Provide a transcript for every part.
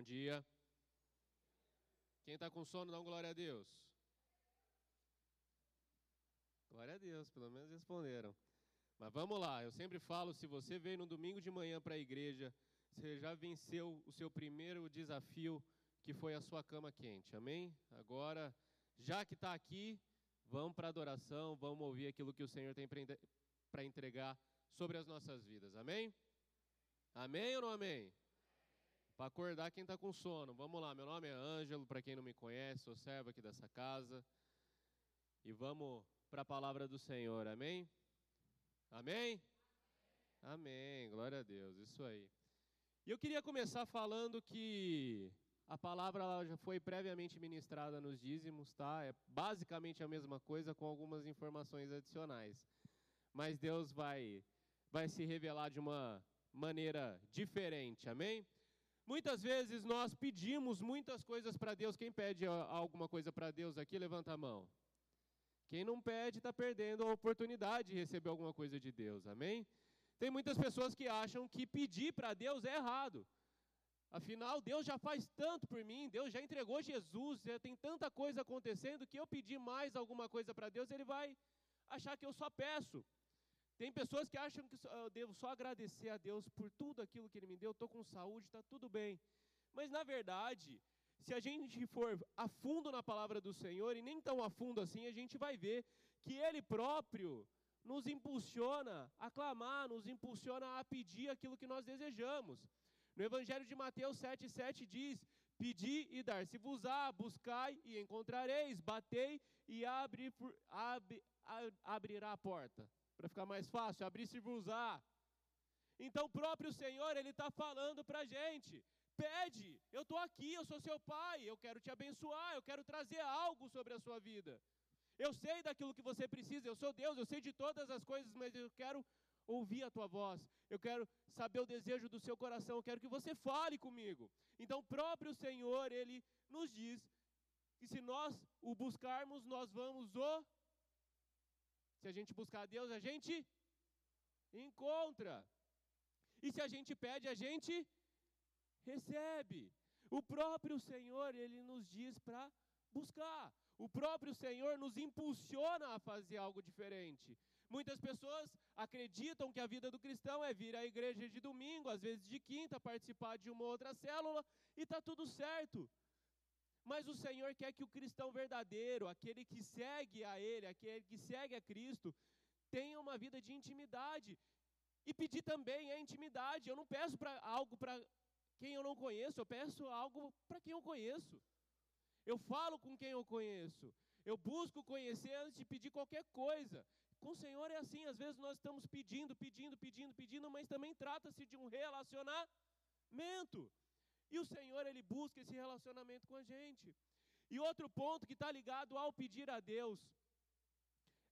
Bom dia. Quem está com sono, dá um glória a Deus. Glória a Deus, pelo menos responderam. Mas vamos lá, eu sempre falo: se você veio no domingo de manhã para a igreja, você já venceu o seu primeiro desafio, que foi a sua cama quente, amém? Agora, já que está aqui, vamos para a adoração, vamos ouvir aquilo que o Senhor tem para entregar sobre as nossas vidas, amém? Amém ou não amém? Para acordar quem está com sono. Vamos lá, meu nome é Ângelo, para quem não me conhece, sou servo aqui dessa casa. E vamos para a palavra do Senhor, amém? Amém? Amém, glória a Deus, isso aí. E eu queria começar falando que a palavra já foi previamente ministrada nos dízimos, tá? É basicamente a mesma coisa com algumas informações adicionais. Mas Deus vai vai se revelar de uma maneira diferente, amém? Muitas vezes nós pedimos muitas coisas para Deus. Quem pede alguma coisa para Deus aqui, levanta a mão. Quem não pede está perdendo a oportunidade de receber alguma coisa de Deus, amém? Tem muitas pessoas que acham que pedir para Deus é errado. Afinal, Deus já faz tanto por mim, Deus já entregou Jesus, já tem tanta coisa acontecendo que eu pedir mais alguma coisa para Deus, Ele vai achar que eu só peço. Tem pessoas que acham que eu devo só agradecer a Deus por tudo aquilo que Ele me deu, estou com saúde, está tudo bem. Mas na verdade, se a gente for a fundo na palavra do Senhor, e nem tão a fundo assim, a gente vai ver que Ele próprio nos impulsiona a clamar, nos impulsiona a pedir aquilo que nós desejamos. No Evangelho de Mateus 7,7 diz: Pedi e dar-se-vos-á, buscai e encontrareis, batei e abrirá a porta para ficar mais fácil, abrir se usar. Então o próprio Senhor, Ele está falando para a gente, pede, eu estou aqui, eu sou seu pai, eu quero te abençoar, eu quero trazer algo sobre a sua vida. Eu sei daquilo que você precisa, eu sou Deus, eu sei de todas as coisas, mas eu quero ouvir a tua voz, eu quero saber o desejo do seu coração, eu quero que você fale comigo. Então o próprio Senhor, Ele nos diz que se nós o buscarmos, nós vamos o se a gente buscar a Deus, a gente encontra. E se a gente pede, a gente recebe. O próprio Senhor, ele nos diz para buscar. O próprio Senhor nos impulsiona a fazer algo diferente. Muitas pessoas acreditam que a vida do cristão é vir à igreja de domingo, às vezes de quinta, participar de uma outra célula e está tudo certo. Mas o Senhor quer que o cristão verdadeiro, aquele que segue a Ele, aquele que segue a Cristo, tenha uma vida de intimidade. E pedir também é intimidade. Eu não peço para algo para quem eu não conheço, eu peço algo para quem eu conheço. Eu falo com quem eu conheço. Eu busco conhecer antes de pedir qualquer coisa. Com o Senhor é assim, às vezes nós estamos pedindo, pedindo, pedindo, pedindo, mas também trata-se de um relacionamento. E o Senhor, Ele busca esse relacionamento com a gente. E outro ponto que está ligado ao pedir a Deus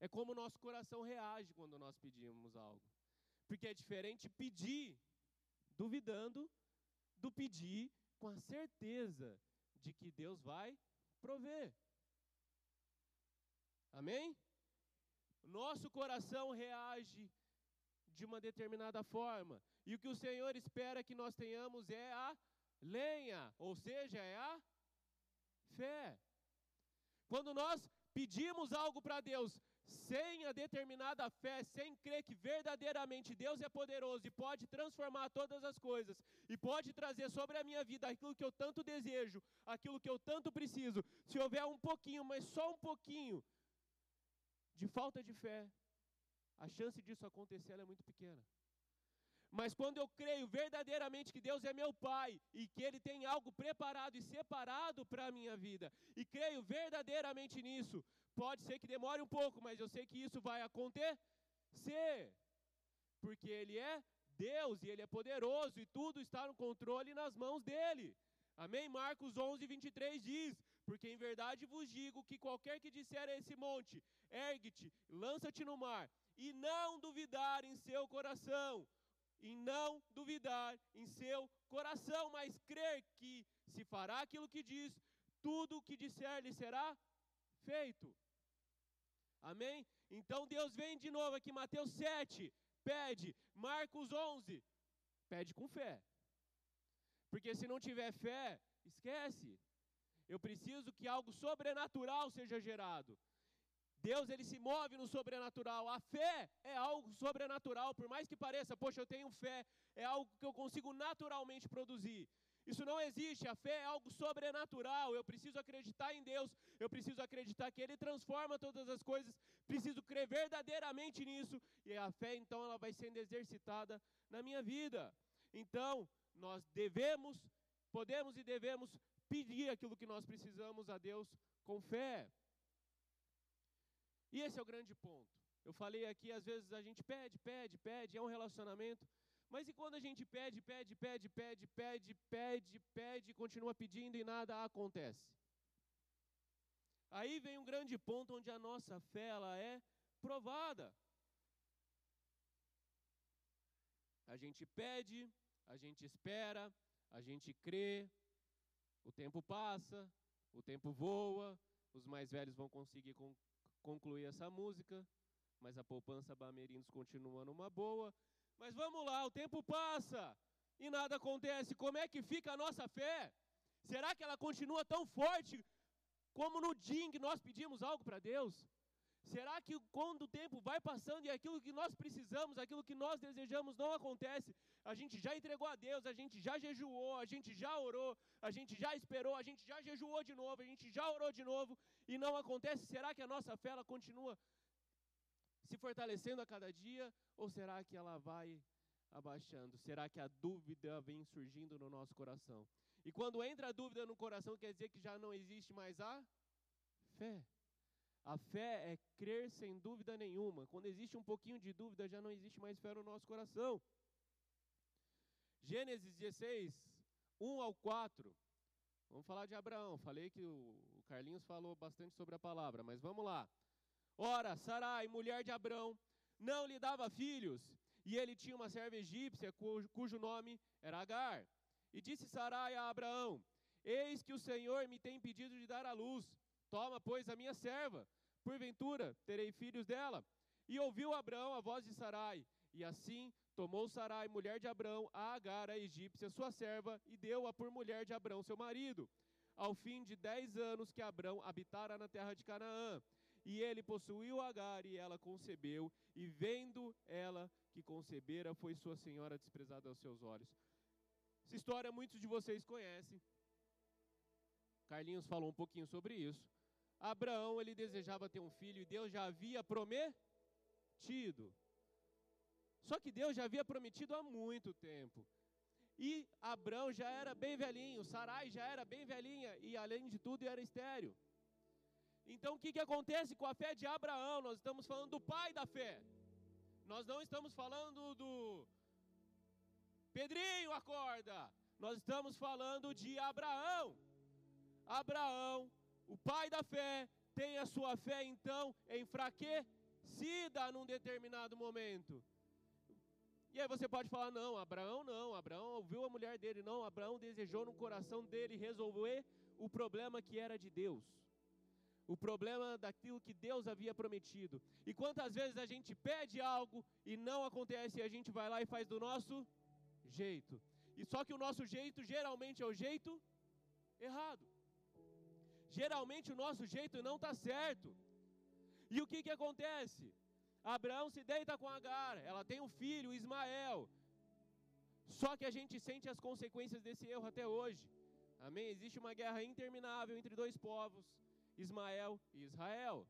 é como o nosso coração reage quando nós pedimos algo. Porque é diferente pedir duvidando do pedir com a certeza de que Deus vai prover. Amém? Nosso coração reage de uma determinada forma. E o que o Senhor espera que nós tenhamos é a lenha, ou seja, é a fé. Quando nós pedimos algo para Deus sem a determinada fé, sem crer que verdadeiramente Deus é poderoso e pode transformar todas as coisas e pode trazer sobre a minha vida aquilo que eu tanto desejo, aquilo que eu tanto preciso, se houver um pouquinho, mas só um pouquinho de falta de fé, a chance disso acontecer é muito pequena. Mas quando eu creio verdadeiramente que Deus é meu Pai e que Ele tem algo preparado e separado para a minha vida, e creio verdadeiramente nisso, pode ser que demore um pouco, mas eu sei que isso vai acontecer, porque Ele é Deus e Ele é poderoso e tudo está no controle nas mãos dEle. Amém? Marcos 11, 23 diz: Porque em verdade vos digo que qualquer que disser a esse monte, ergue-te, lança-te no mar, e não duvidar em seu coração, em não duvidar em seu coração, mas crer que se fará aquilo que diz, tudo o que disser lhe será feito. Amém? Então Deus vem de novo aqui, Mateus 7, pede, Marcos 11, pede com fé. Porque se não tiver fé, esquece. Eu preciso que algo sobrenatural seja gerado. Deus ele se move no sobrenatural. A fé é algo sobrenatural, por mais que pareça, poxa, eu tenho fé, é algo que eu consigo naturalmente produzir. Isso não existe, a fé é algo sobrenatural. Eu preciso acreditar em Deus, eu preciso acreditar que Ele transforma todas as coisas, preciso crer verdadeiramente nisso, e a fé então ela vai sendo exercitada na minha vida. Então, nós devemos, podemos e devemos pedir aquilo que nós precisamos a Deus com fé. E esse é o grande ponto. Eu falei aqui, às vezes a gente pede, pede, pede, é um relacionamento. Mas e quando a gente pede, pede, pede, pede, pede, pede, pede, continua pedindo e nada acontece? Aí vem um grande ponto onde a nossa fé ela é provada. A gente pede, a gente espera, a gente crê, o tempo passa, o tempo voa, os mais velhos vão conseguir concluir essa música, mas a poupança Bamerindos continua numa boa. Mas vamos lá, o tempo passa e nada acontece. Como é que fica a nossa fé? Será que ela continua tão forte como no dia em que nós pedimos algo para Deus? Será que quando o tempo vai passando e aquilo que nós precisamos, aquilo que nós desejamos não acontece, a gente já entregou a Deus, a gente já jejuou, a gente já orou, a gente já esperou, a gente já jejuou de novo, a gente já orou de novo e não acontece? Será que a nossa fé ela continua se fortalecendo a cada dia ou será que ela vai abaixando? Será que a dúvida vem surgindo no nosso coração? E quando entra a dúvida no coração, quer dizer que já não existe mais a fé. A fé é crer sem dúvida nenhuma. Quando existe um pouquinho de dúvida, já não existe mais fé no nosso coração. Gênesis 16, 1 ao 4. Vamos falar de Abraão. Falei que o Carlinhos falou bastante sobre a palavra, mas vamos lá. Ora, Sarai, mulher de Abraão, não lhe dava filhos, e ele tinha uma serva egípcia cujo, nome era Agar. E disse Sarai a Abraão: Eis que o Senhor me tem pedido de dar à luz. Toma, pois, a minha serva, porventura terei filhos dela. E ouviu Abraão a voz de Sarai, e assim tomou Sarai, mulher de Abraão, a Agar, a egípcia, sua serva, e deu-a por mulher de Abraão, seu marido, ao fim de dez anos que Abraão habitara na terra de Canaã. E ele possuiu Agar, e ela concebeu, e vendo ela que concebera, foi sua senhora desprezada aos seus olhos. Essa história muitos de vocês conhecem. Carlinhos falou um pouquinho sobre isso. Abraão, ele desejava ter um filho e Deus já havia prometido. Só que Deus já havia prometido há muito tempo. E Abraão já era bem velhinho, Sarai já era bem velhinha e além de tudo era estéreo. Então o que, que acontece com a fé de Abraão? Nós estamos falando do pai da fé. Nós não estamos falando do Pedrinho, acorda. Nós estamos falando de Abraão. Abraão o pai da fé tem a sua fé então enfraquecida num determinado momento. E aí você pode falar: não, Abraão não, Abraão ouviu a mulher dele, não, Abraão desejou no coração dele resolver o problema que era de Deus, o problema daquilo que Deus havia prometido. E quantas vezes a gente pede algo e não acontece, e a gente vai lá e faz do nosso jeito. E só que o nosso jeito geralmente é o jeito errado geralmente o nosso jeito não está certo. E o que, que acontece? Abraão se deita com Agar, ela tem um filho, Ismael. Só que a gente sente as consequências desse erro até hoje. Amém? Existe uma guerra interminável entre dois povos, Ismael e Israel.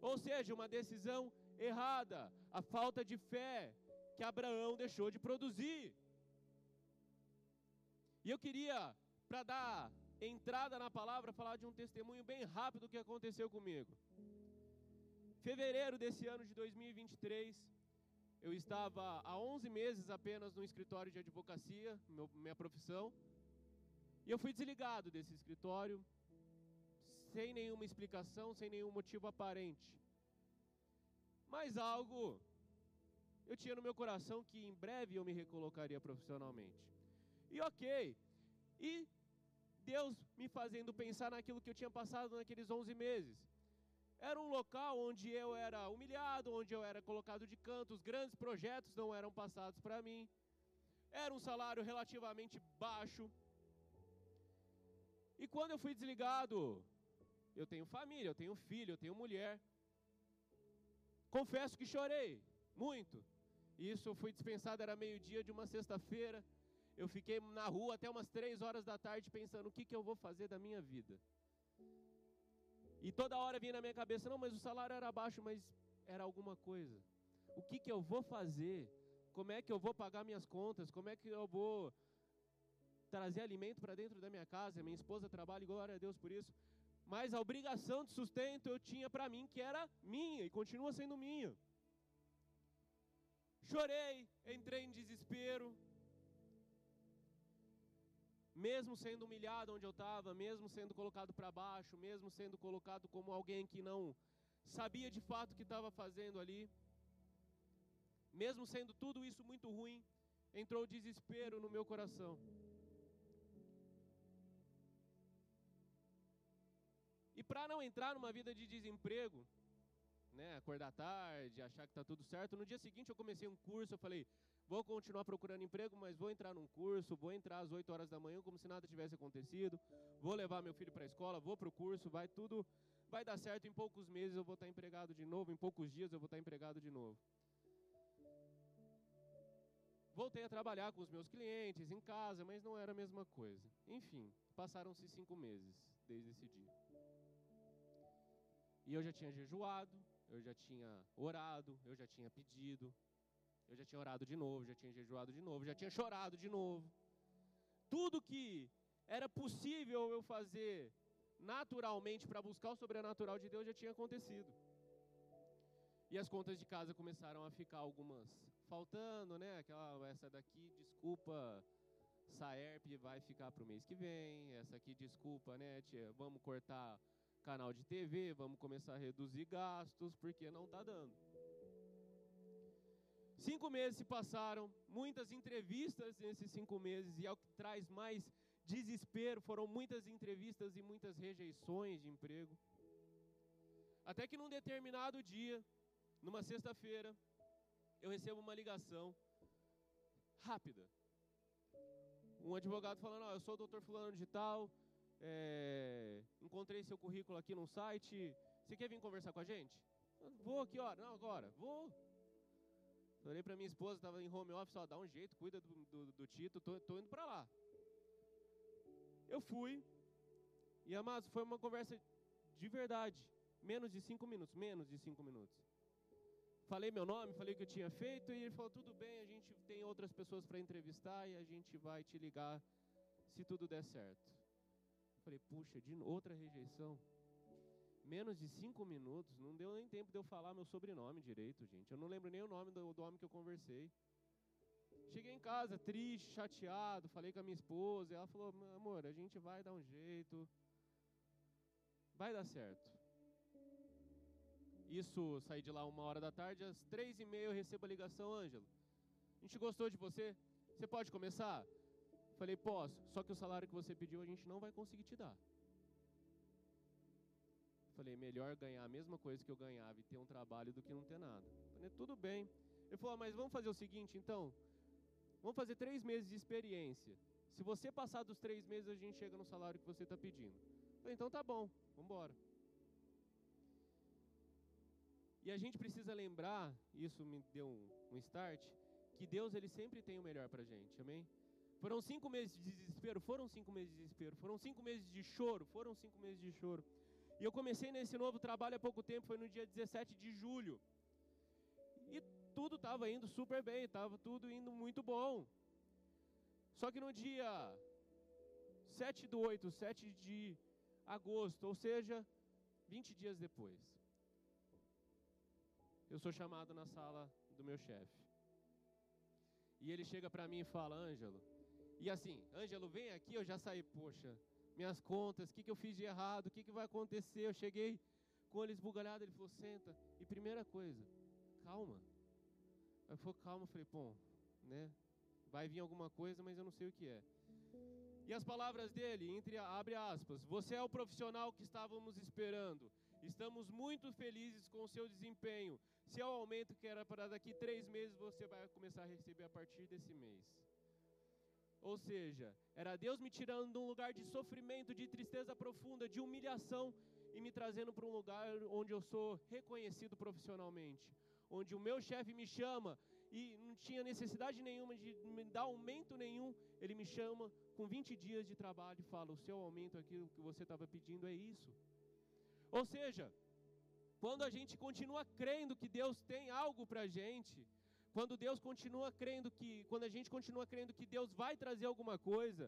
Ou seja, uma decisão errada, a falta de fé que Abraão deixou de produzir. E eu queria, para dar entrada na palavra, falar de um testemunho bem rápido que aconteceu comigo. Fevereiro desse ano de 2023, eu estava há 11 meses apenas no escritório de advocacia, meu, minha profissão, e eu fui desligado desse escritório, sem nenhuma explicação, sem nenhum motivo aparente. Mas algo eu tinha no meu coração que em breve eu me recolocaria profissionalmente. E ok. E Deus me fazendo pensar naquilo que eu tinha passado naqueles 11 meses. Era um local onde eu era humilhado, onde eu era colocado de canto, os grandes projetos não eram passados para mim. Era um salário relativamente baixo. E quando eu fui desligado, eu tenho família, eu tenho filho, eu tenho mulher. Confesso que chorei muito. Isso eu fui dispensado, era meio-dia de uma sexta-feira. Eu fiquei na rua até umas três horas da tarde pensando o que, que eu vou fazer da minha vida. E toda hora vinha na minha cabeça, não, mas o salário era baixo, mas era alguma coisa. O que, que eu vou fazer? Como é que eu vou pagar minhas contas? Como é que eu vou trazer alimento para dentro da minha casa? Minha esposa trabalha, e glória a Deus por isso. Mas a obrigação de sustento eu tinha para mim, que era minha e continua sendo minha. Chorei, entrei em desespero, mesmo sendo humilhado onde eu estava, mesmo sendo colocado para baixo, mesmo sendo colocado como alguém que não sabia de fato o que estava fazendo ali, mesmo sendo tudo isso muito ruim, entrou desespero no meu coração. E para não entrar numa vida de desemprego, né, acordar tarde, achar que está tudo certo, no dia seguinte eu comecei um curso, eu falei, vou continuar procurando emprego, mas vou entrar num curso, vou entrar às 8 horas da manhã como se nada tivesse acontecido, vou levar meu filho para a escola, vou para o curso, vai tudo, vai dar certo, em poucos meses eu vou estar empregado de novo, em poucos dias eu vou estar empregado de novo. Voltei a trabalhar com os meus clientes em casa, mas não era a mesma coisa. Enfim, passaram-se cinco meses desde esse dia. E eu já tinha jejuado, eu já tinha orado, eu já tinha pedido, eu já tinha orado de novo, já tinha jejuado de novo, já tinha chorado de novo. Tudo que era possível eu fazer naturalmente para buscar o sobrenatural de Deus já tinha acontecido. E as contas de casa começaram a ficar algumas faltando, né? Aquela essa daqui, desculpa, Saerp vai ficar para o mês que vem. Essa aqui, desculpa, né, tia, vamos cortar canal de TV, vamos começar a reduzir gastos porque não está dando. Cinco meses se passaram, muitas entrevistas nesses cinco meses, e ao que traz mais desespero foram muitas entrevistas e muitas rejeições de emprego. Até que num determinado dia, numa sexta-feira, eu recebo uma ligação rápida. Um advogado falando: oh, Eu sou o doutor Fulano de Tal, é, encontrei seu currículo aqui no site. Você quer vir conversar com a gente? Vou aqui, ó. Não, agora. Vou. Falei para minha esposa, estava em home office, ó, dá um jeito, cuida do, do, do Tito, tô, tô indo para lá. Eu fui, e amados, foi uma conversa de verdade, menos de cinco minutos, menos de cinco minutos. Falei meu nome, falei o que eu tinha feito, e ele falou, tudo bem, a gente tem outras pessoas para entrevistar, e a gente vai te ligar se tudo der certo. Falei, puxa, de outra rejeição menos de cinco minutos, não deu nem tempo de eu falar meu sobrenome direito, gente. Eu não lembro nem o nome do, do homem que eu conversei. Cheguei em casa triste, chateado, falei com a minha esposa, e ela falou: amor, a gente vai dar um jeito, vai dar certo. Isso, saí de lá uma hora da tarde, às três e meia eu recebo a ligação, Ângelo. A gente gostou de você, você pode começar? Falei, posso, só que o salário que você pediu a gente não vai conseguir te dar. Falei, melhor ganhar a mesma coisa que eu ganhava e ter um trabalho do que não ter nada. Falei, tudo bem. Ele falou, ah, mas vamos fazer o seguinte então? Vamos fazer três meses de experiência. Se você passar dos três meses, a gente chega no salário que você está pedindo. Falei, então tá bom, vamos embora. E a gente precisa lembrar, isso me deu um, um start, que Deus ele sempre tem o melhor para gente, amém? Foram cinco meses de desespero, foram cinco meses de desespero, foram cinco meses de choro, foram cinco meses de choro. E eu comecei nesse novo trabalho há pouco tempo, foi no dia 17 de julho. E tudo estava indo super bem, estava tudo indo muito bom. Só que no dia 7 do 8, 7 de agosto, ou seja, 20 dias depois, eu sou chamado na sala do meu chefe. E ele chega para mim e fala: Ângelo. E assim, Ângelo, vem aqui, eu já saí, poxa, minhas contas, o que, que eu fiz de errado, o que, que vai acontecer. Eu cheguei com ele esbugalhado, ele falou, senta. E primeira coisa, calma. Aí falou, calma, eu falei, pô, né? Vai vir alguma coisa, mas eu não sei o que é. E as palavras dele, entre abre aspas, você é o profissional que estávamos esperando. Estamos muito felizes com o seu desempenho. Se é o aumento que era para daqui três meses, você vai começar a receber a partir desse mês. Ou seja, era Deus me tirando de um lugar de sofrimento, de tristeza profunda, de humilhação e me trazendo para um lugar onde eu sou reconhecido profissionalmente, onde o meu chefe me chama e não tinha necessidade nenhuma de me dar aumento nenhum, ele me chama com 20 dias de trabalho e fala: "O seu aumento aquilo que você estava pedindo é isso". Ou seja, quando a gente continua crendo que Deus tem algo para a gente, quando Deus continua crendo que, quando a gente continua crendo que Deus vai trazer alguma coisa,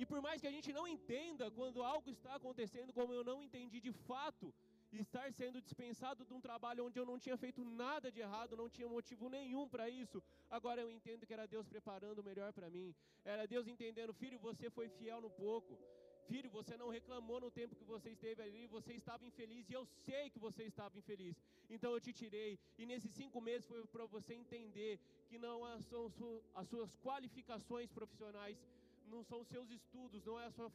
e por mais que a gente não entenda quando algo está acontecendo, como eu não entendi de fato, estar sendo dispensado de um trabalho onde eu não tinha feito nada de errado, não tinha motivo nenhum para isso, agora eu entendo que era Deus preparando o melhor para mim, era Deus entendendo, filho, você foi fiel no pouco, Filho, você não reclamou no tempo que você esteve ali, você estava infeliz e eu sei que você estava infeliz. Então eu te tirei. E nesses cinco meses foi para você entender que não são as suas qualificações profissionais, não são os seus estudos, não é a sua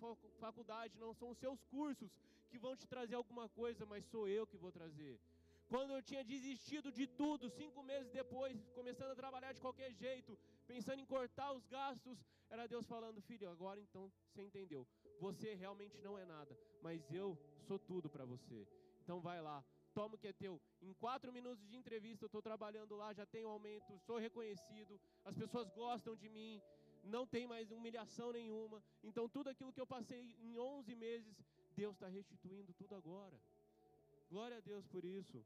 faculdade, não são os seus cursos que vão te trazer alguma coisa, mas sou eu que vou trazer. Quando eu tinha desistido de tudo, cinco meses depois, começando a trabalhar de qualquer jeito, pensando em cortar os gastos, era Deus falando: Filho, agora então você entendeu você realmente não é nada, mas eu sou tudo para você. Então vai lá, toma o que é teu. Em quatro minutos de entrevista eu estou trabalhando lá, já tenho aumento, sou reconhecido, as pessoas gostam de mim, não tem mais humilhação nenhuma. Então tudo aquilo que eu passei em 11 meses, Deus está restituindo tudo agora. Glória a Deus por isso.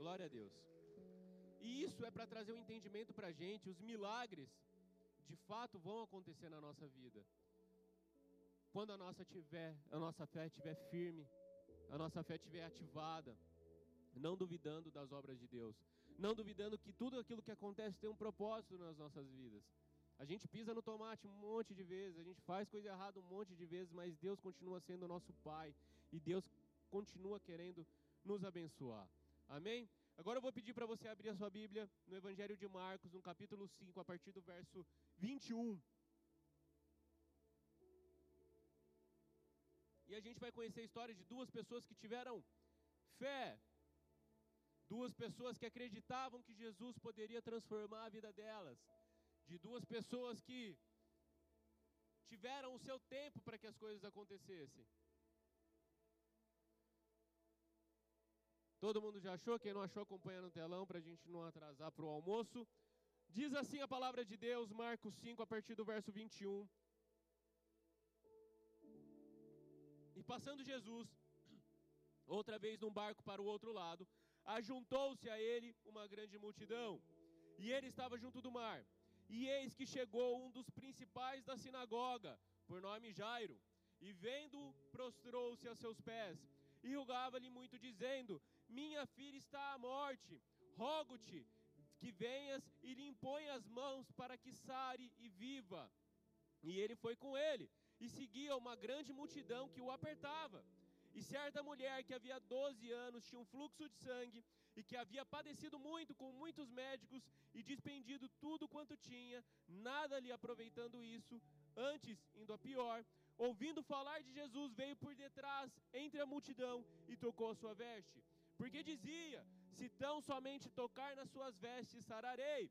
Glória a Deus. E isso é para trazer um entendimento para a gente. Os milagres, de fato, vão acontecer na nossa vida. Quando a nossa, tiver, a nossa fé estiver firme, a nossa fé estiver ativada, não duvidando das obras de Deus, não duvidando que tudo aquilo que acontece tem um propósito nas nossas vidas. A gente pisa no tomate um monte de vezes, a gente faz coisa errada um monte de vezes, mas Deus continua sendo nosso Pai e Deus continua querendo nos abençoar. Amém? Agora eu vou pedir para você abrir a sua Bíblia no Evangelho de Marcos, no capítulo 5, a partir do verso 21. E a gente vai conhecer a história de duas pessoas que tiveram fé, duas pessoas que acreditavam que Jesus poderia transformar a vida delas, de duas pessoas que tiveram o seu tempo para que as coisas acontecessem. Todo mundo já achou? Quem não achou, acompanha no telão para a gente não atrasar para o almoço. Diz assim a palavra de Deus, Marcos 5, a partir do verso 21. E passando Jesus, outra vez num barco para o outro lado, ajuntou-se a ele uma grande multidão, e ele estava junto do mar. E eis que chegou um dos principais da sinagoga, por nome Jairo, e vendo, prostrou-se a seus pés, e rogava-lhe muito, dizendo: minha filha está à morte. Rogo-te que venhas e lhe impõe as mãos para que sare e viva. E ele foi com ele, e seguia uma grande multidão que o apertava. E certa mulher que havia 12 anos tinha um fluxo de sangue e que havia padecido muito com muitos médicos e despendido tudo quanto tinha, nada lhe aproveitando isso, antes indo a pior, ouvindo falar de Jesus, veio por detrás entre a multidão e tocou a sua veste porque dizia: Se tão somente tocar nas suas vestes, sararei.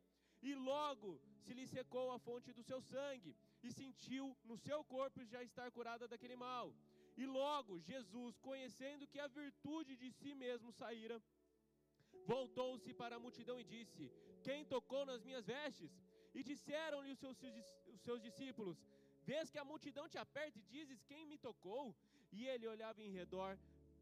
E logo se lhe secou a fonte do seu sangue, e sentiu no seu corpo já estar curada daquele mal. E logo Jesus, conhecendo que a virtude de si mesmo saíra, voltou-se para a multidão e disse: Quem tocou nas minhas vestes? E disseram-lhe os seus, os seus discípulos: Vês que a multidão te aperta e dizes: Quem me tocou? E ele olhava em redor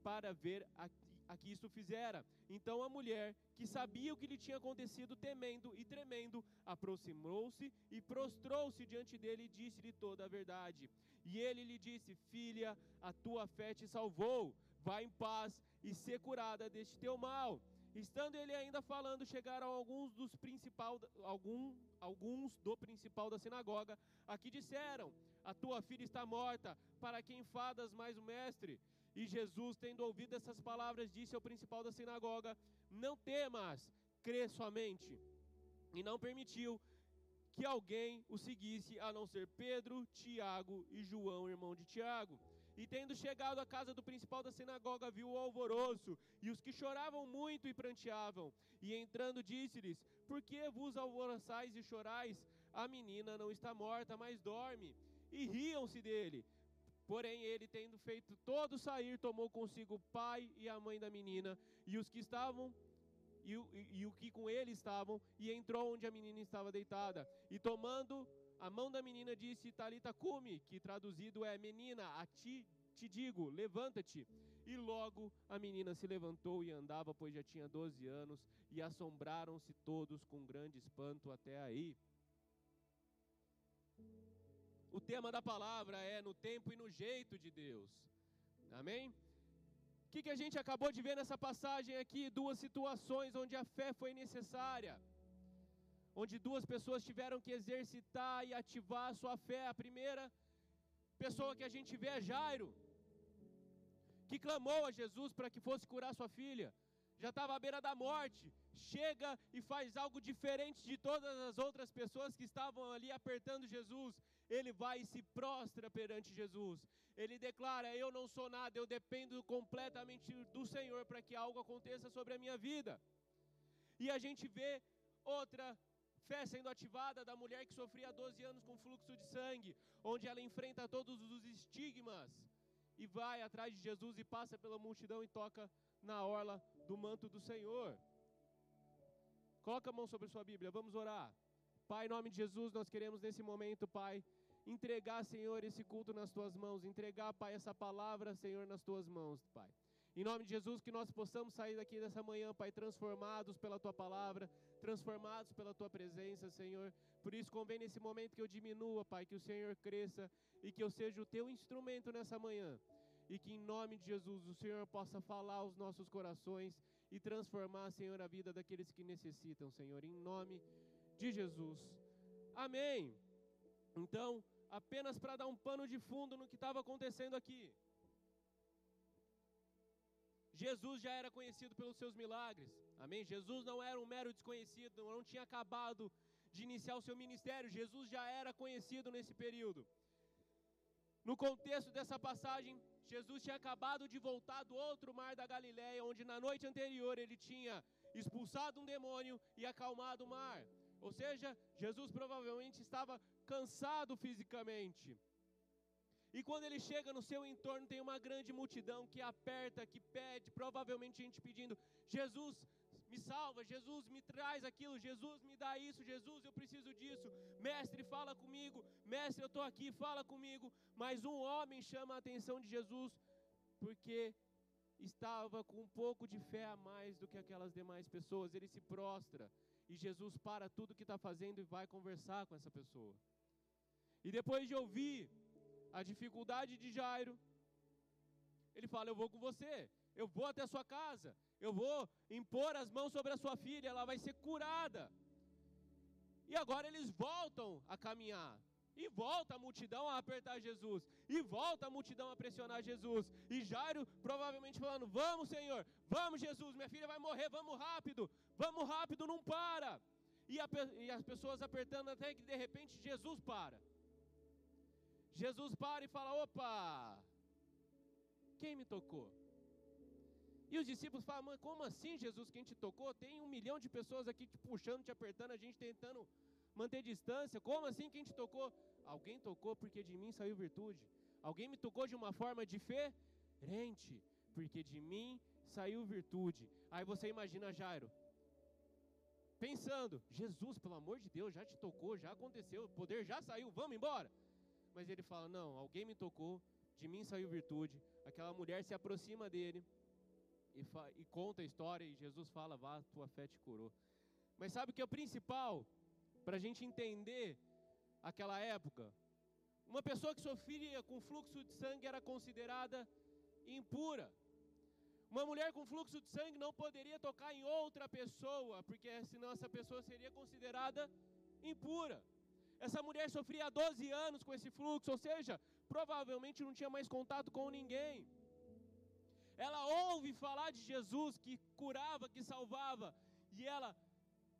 para ver a a que isso fizera. Então a mulher, que sabia o que lhe tinha acontecido, temendo e tremendo, aproximou-se e prostrou-se diante dele e disse-lhe toda a verdade. E ele lhe disse: Filha, a tua fé te salvou. Vá em paz e ser curada deste teu mal. Estando ele ainda falando, chegaram alguns dos principal, algum, alguns do principal da sinagoga, a que disseram: A tua filha está morta, para que enfadas mais o mestre? E Jesus, tendo ouvido essas palavras, disse ao principal da sinagoga: Não temas, crê somente. E não permitiu que alguém o seguisse, a não ser Pedro, Tiago e João, irmão de Tiago. E tendo chegado à casa do principal da sinagoga, viu o alvoroço, e os que choravam muito e pranteavam. E entrando, disse-lhes: Por que vos alvoroçais e chorais? A menina não está morta, mas dorme. E riam-se dele. Porém, ele, tendo feito todo sair, tomou consigo o pai e a mãe da menina, e os que estavam e, e, e, o que com ele estavam, e entrou onde a menina estava deitada. E tomando a mão da menina disse Talita cume, que traduzido é menina, a ti te digo, levanta-te. E logo a menina se levantou e andava, pois já tinha 12 anos, e assombraram-se todos com grande espanto até aí. O tema da palavra é no tempo e no jeito de Deus. Amém? O que, que a gente acabou de ver nessa passagem aqui? Duas situações onde a fé foi necessária onde duas pessoas tiveram que exercitar e ativar a sua fé. A primeira pessoa que a gente vê é Jairo, que clamou a Jesus para que fosse curar sua filha. Já estava à beira da morte, chega e faz algo diferente de todas as outras pessoas que estavam ali apertando Jesus. Ele vai e se prostra perante Jesus. Ele declara: Eu não sou nada, eu dependo completamente do Senhor para que algo aconteça sobre a minha vida. E a gente vê outra Fé sendo ativada da mulher que sofria 12 anos com fluxo de sangue, onde ela enfrenta todos os estigmas e vai atrás de Jesus e passa pela multidão e toca na orla do manto do Senhor. Coloca a mão sobre sua Bíblia, vamos orar. Pai, em nome de Jesus, nós queremos nesse momento, Pai, entregar, Senhor, esse culto nas tuas mãos, entregar, Pai, essa palavra, Senhor, nas tuas mãos, Pai. Em nome de Jesus, que nós possamos sair daqui dessa manhã, Pai, transformados pela tua palavra, transformados pela tua presença, Senhor. Por isso, convém nesse momento que eu diminua, Pai, que o Senhor cresça e que eu seja o teu instrumento nessa manhã. E que em nome de Jesus o Senhor possa falar aos nossos corações e transformar, Senhor, a vida daqueles que necessitam, Senhor. Em nome de Jesus. Amém. Então, apenas para dar um pano de fundo no que estava acontecendo aqui. Jesus já era conhecido pelos seus milagres. Amém? Jesus não era um mero desconhecido, não tinha acabado de iniciar o seu ministério. Jesus já era conhecido nesse período. No contexto dessa passagem, Jesus tinha acabado de voltar do outro mar da Galiléia, onde na noite anterior ele tinha expulsado um demônio e acalmado o mar. Ou seja, Jesus provavelmente estava cansado fisicamente. E quando ele chega no seu entorno, tem uma grande multidão que aperta, que pede, provavelmente gente pedindo: Jesus, me salva, Jesus, me traz aquilo, Jesus, me dá isso, Jesus, eu preciso disso. Mestre, fala comigo, mestre, eu estou aqui, fala comigo. Mas um homem chama a atenção de Jesus, porque estava com um pouco de fé a mais do que aquelas demais pessoas. Ele se prostra e Jesus para tudo que está fazendo e vai conversar com essa pessoa. E depois de ouvir a dificuldade de Jairo, ele fala: Eu vou com você, eu vou até a sua casa, eu vou impor as mãos sobre a sua filha, ela vai ser curada. E agora eles voltam a caminhar. E volta a multidão a apertar Jesus. E volta a multidão a pressionar Jesus. E Jairo provavelmente falando: Vamos, Senhor, vamos, Jesus, minha filha vai morrer, vamos rápido, vamos rápido, não para. E, a, e as pessoas apertando até que de repente Jesus para. Jesus para e fala: opa, quem me tocou? E os discípulos falam: Mas como assim, Jesus, quem te tocou? Tem um milhão de pessoas aqui te puxando, te apertando, a gente tentando manter distância. Como assim quem te tocou? Alguém tocou porque de mim saiu virtude. Alguém me tocou de uma forma diferente, porque de mim saiu virtude. Aí você imagina Jairo, pensando: Jesus, pelo amor de Deus, já te tocou, já aconteceu, o poder já saiu, vamos embora mas ele fala: Não, alguém me tocou, de mim saiu virtude. Aquela mulher se aproxima dele e, e conta a história, e Jesus fala: Vá, tua fé te curou. Mas sabe o que é o principal para a gente entender aquela época? Uma pessoa que sofria com fluxo de sangue era considerada impura. Uma mulher com fluxo de sangue não poderia tocar em outra pessoa, porque senão essa pessoa seria considerada impura. Essa mulher sofria 12 anos com esse fluxo, ou seja, provavelmente não tinha mais contato com ninguém. Ela ouve falar de Jesus que curava, que salvava, e ela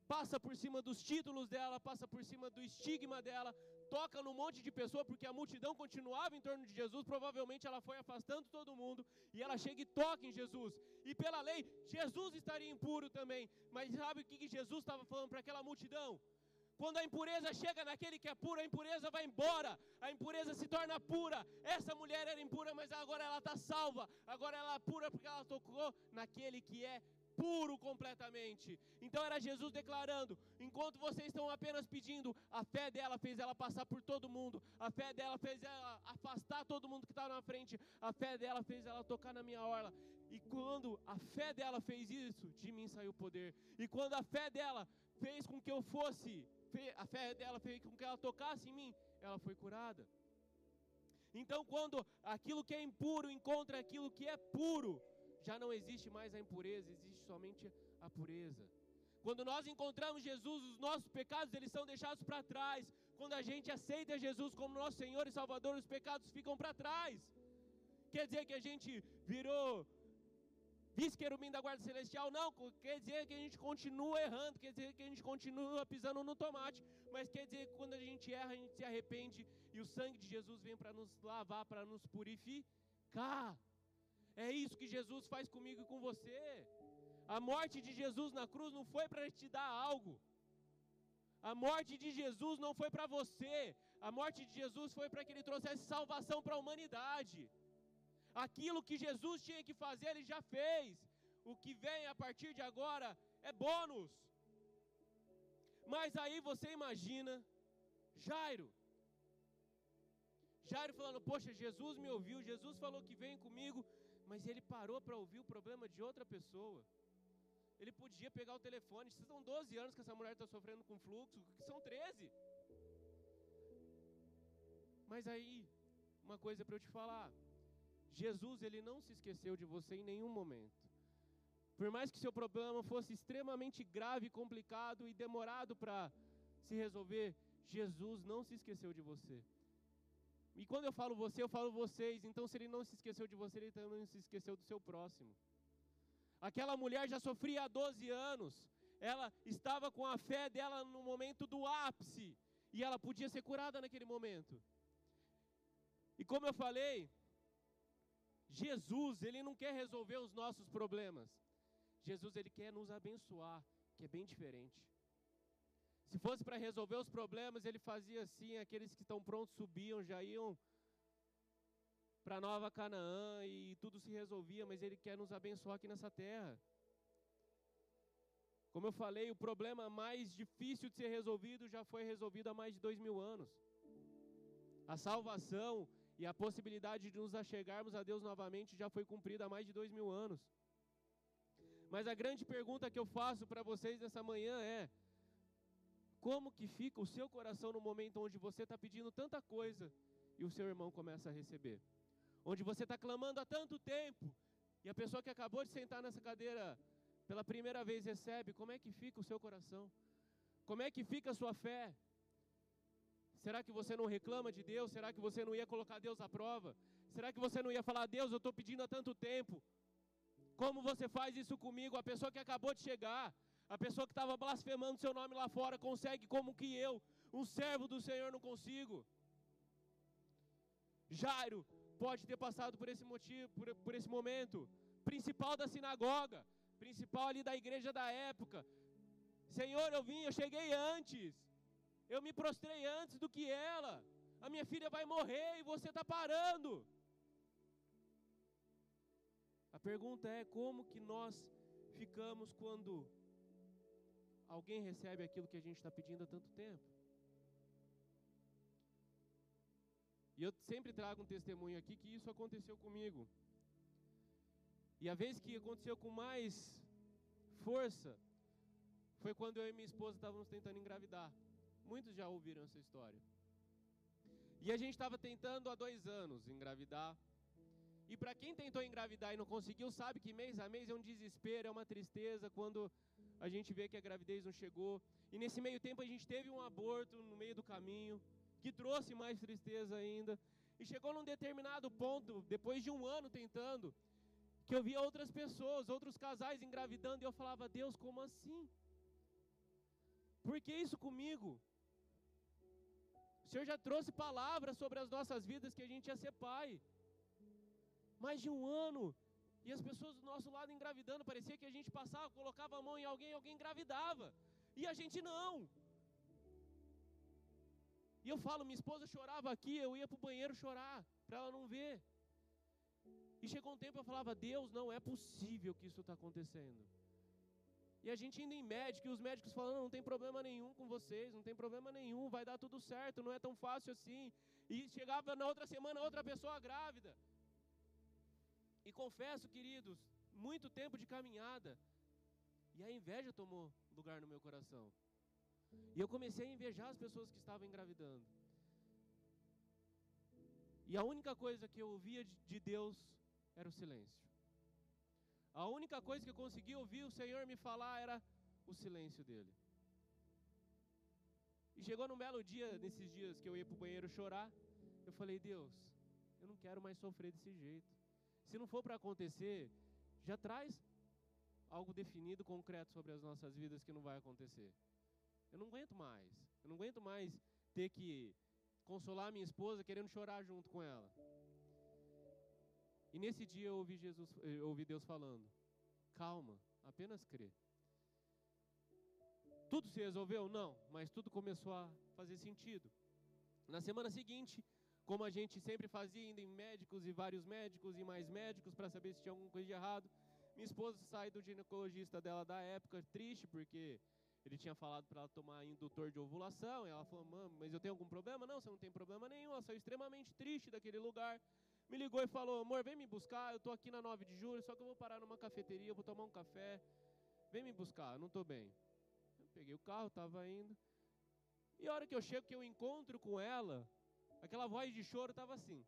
passa por cima dos títulos dela, passa por cima do estigma dela, toca num monte de pessoa, porque a multidão continuava em torno de Jesus, provavelmente ela foi afastando todo mundo, e ela chega e toca em Jesus. E pela lei, Jesus estaria impuro também. Mas sabe o que Jesus estava falando para aquela multidão? Quando a impureza chega naquele que é puro, a impureza vai embora, a impureza se torna pura. Essa mulher era impura, mas agora ela está salva. Agora ela é pura porque ela tocou naquele que é puro completamente. Então era Jesus declarando: enquanto vocês estão apenas pedindo, a fé dela fez ela passar por todo mundo, a fé dela fez ela afastar todo mundo que estava na frente, a fé dela fez ela tocar na minha orla. E quando a fé dela fez isso, de mim saiu o poder. E quando a fé dela fez com que eu fosse, a fé dela fez com que ela tocasse em mim, ela foi curada. Então, quando aquilo que é impuro encontra aquilo que é puro, já não existe mais a impureza, existe somente a pureza. Quando nós encontramos Jesus, os nossos pecados eles são deixados para trás. Quando a gente aceita Jesus como nosso Senhor e Salvador, os pecados ficam para trás. Quer dizer que a gente virou vice-querubim da guarda celestial? Não, quer dizer que a gente continua errando, quer dizer que a gente continua pisando no tomate, mas quer dizer que quando a gente erra, a gente se arrepende e o sangue de Jesus vem para nos lavar, para nos purificar. É isso que Jesus faz comigo e com você. A morte de Jesus na cruz não foi para te dar algo. A morte de Jesus não foi para você. A morte de Jesus foi para que ele trouxesse salvação para a humanidade. Aquilo que Jesus tinha que fazer, ele já fez. O que vem a partir de agora é bônus. Mas aí você imagina Jairo. Jairo falando: Poxa, Jesus me ouviu, Jesus falou que vem comigo, mas ele parou para ouvir o problema de outra pessoa. Ele podia pegar o telefone. São 12 anos que essa mulher está sofrendo com fluxo, que são 13. Mas aí, uma coisa para eu te falar: Jesus, ele não se esqueceu de você em nenhum momento. Por mais que seu problema fosse extremamente grave, complicado e demorado para se resolver, Jesus não se esqueceu de você. E quando eu falo você, eu falo vocês. Então, se ele não se esqueceu de você, ele também não se esqueceu do seu próximo. Aquela mulher já sofria há 12 anos. Ela estava com a fé dela no momento do ápice. E ela podia ser curada naquele momento. E como eu falei, Jesus, ele não quer resolver os nossos problemas. Jesus, ele quer nos abençoar, que é bem diferente. Se fosse para resolver os problemas, ele fazia assim: aqueles que estão prontos subiam, já iam para Nova Canaã e tudo se resolvia, mas ele quer nos abençoar aqui nessa terra. Como eu falei, o problema mais difícil de ser resolvido já foi resolvido há mais de dois mil anos. A salvação e a possibilidade de nos achegarmos a Deus novamente já foi cumprida há mais de dois mil anos. Mas a grande pergunta que eu faço para vocês nessa manhã é: como que fica o seu coração no momento onde você está pedindo tanta coisa e o seu irmão começa a receber? Onde você está clamando há tanto tempo e a pessoa que acabou de sentar nessa cadeira pela primeira vez recebe, como é que fica o seu coração? Como é que fica a sua fé? Será que você não reclama de Deus? Será que você não ia colocar Deus à prova? Será que você não ia falar, Deus, eu estou pedindo há tanto tempo? Como você faz isso comigo? A pessoa que acabou de chegar, a pessoa que estava blasfemando seu nome lá fora consegue como que eu, um servo do Senhor, não consigo. Jairo pode ter passado por esse motivo, por, por esse momento. Principal da sinagoga, principal ali da igreja da época. Senhor, eu vim, eu cheguei antes. Eu me prostrei antes do que ela. A minha filha vai morrer e você está parando. A pergunta é como que nós ficamos quando alguém recebe aquilo que a gente está pedindo há tanto tempo. E eu sempre trago um testemunho aqui que isso aconteceu comigo. E a vez que aconteceu com mais força foi quando eu e minha esposa estávamos tentando engravidar. Muitos já ouviram essa história. E a gente estava tentando há dois anos engravidar. E para quem tentou engravidar e não conseguiu, sabe que mês a mês é um desespero, é uma tristeza quando a gente vê que a gravidez não chegou. E nesse meio tempo a gente teve um aborto no meio do caminho, que trouxe mais tristeza ainda. E chegou num determinado ponto, depois de um ano tentando, que eu via outras pessoas, outros casais engravidando, e eu falava, Deus, como assim? Por que isso comigo? O Senhor já trouxe palavras sobre as nossas vidas que a gente ia ser pai. Mais de um ano. E as pessoas do nosso lado engravidando, parecia que a gente passava, colocava a mão em alguém, alguém engravidava. E a gente não. E eu falo, minha esposa chorava aqui, eu ia para o banheiro chorar, para ela não ver. E chegou um tempo eu falava, Deus, não é possível que isso está acontecendo. E a gente indo em médico, e os médicos falando, não tem problema nenhum com vocês, não tem problema nenhum, vai dar tudo certo, não é tão fácil assim. E chegava na outra semana outra pessoa grávida. E confesso, queridos, muito tempo de caminhada. E a inveja tomou lugar no meu coração. E eu comecei a invejar as pessoas que estavam engravidando. E a única coisa que eu ouvia de Deus era o silêncio. A única coisa que eu conseguia ouvir o Senhor me falar era o silêncio dele. E chegou num belo dia, nesses dias que eu ia para o banheiro chorar, eu falei: Deus, eu não quero mais sofrer desse jeito. Se não for para acontecer, já traz algo definido, concreto sobre as nossas vidas que não vai acontecer. Eu não aguento mais. Eu não aguento mais ter que consolar minha esposa querendo chorar junto com ela. E nesse dia eu ouvi Jesus, eu ouvi Deus falando: "Calma, apenas crê". Tudo se resolveu? Não, mas tudo começou a fazer sentido. Na semana seguinte, como a gente sempre fazia, indo em médicos e vários médicos e mais médicos para saber se tinha alguma coisa de errado, minha esposa sai do ginecologista dela da época triste porque ele tinha falado para ela tomar indutor de ovulação, e ela falou: "Mas eu tenho algum problema?" "Não, você não tem problema nenhum". Ela saiu extremamente triste daquele lugar me ligou e falou: amor, vem me buscar, eu estou aqui na 9 de julho, só que eu vou parar numa cafeteria, vou tomar um café, vem me buscar, eu não estou bem. Eu peguei o carro, estava indo. E a hora que eu chego, que eu encontro com ela, aquela voz de choro estava assim.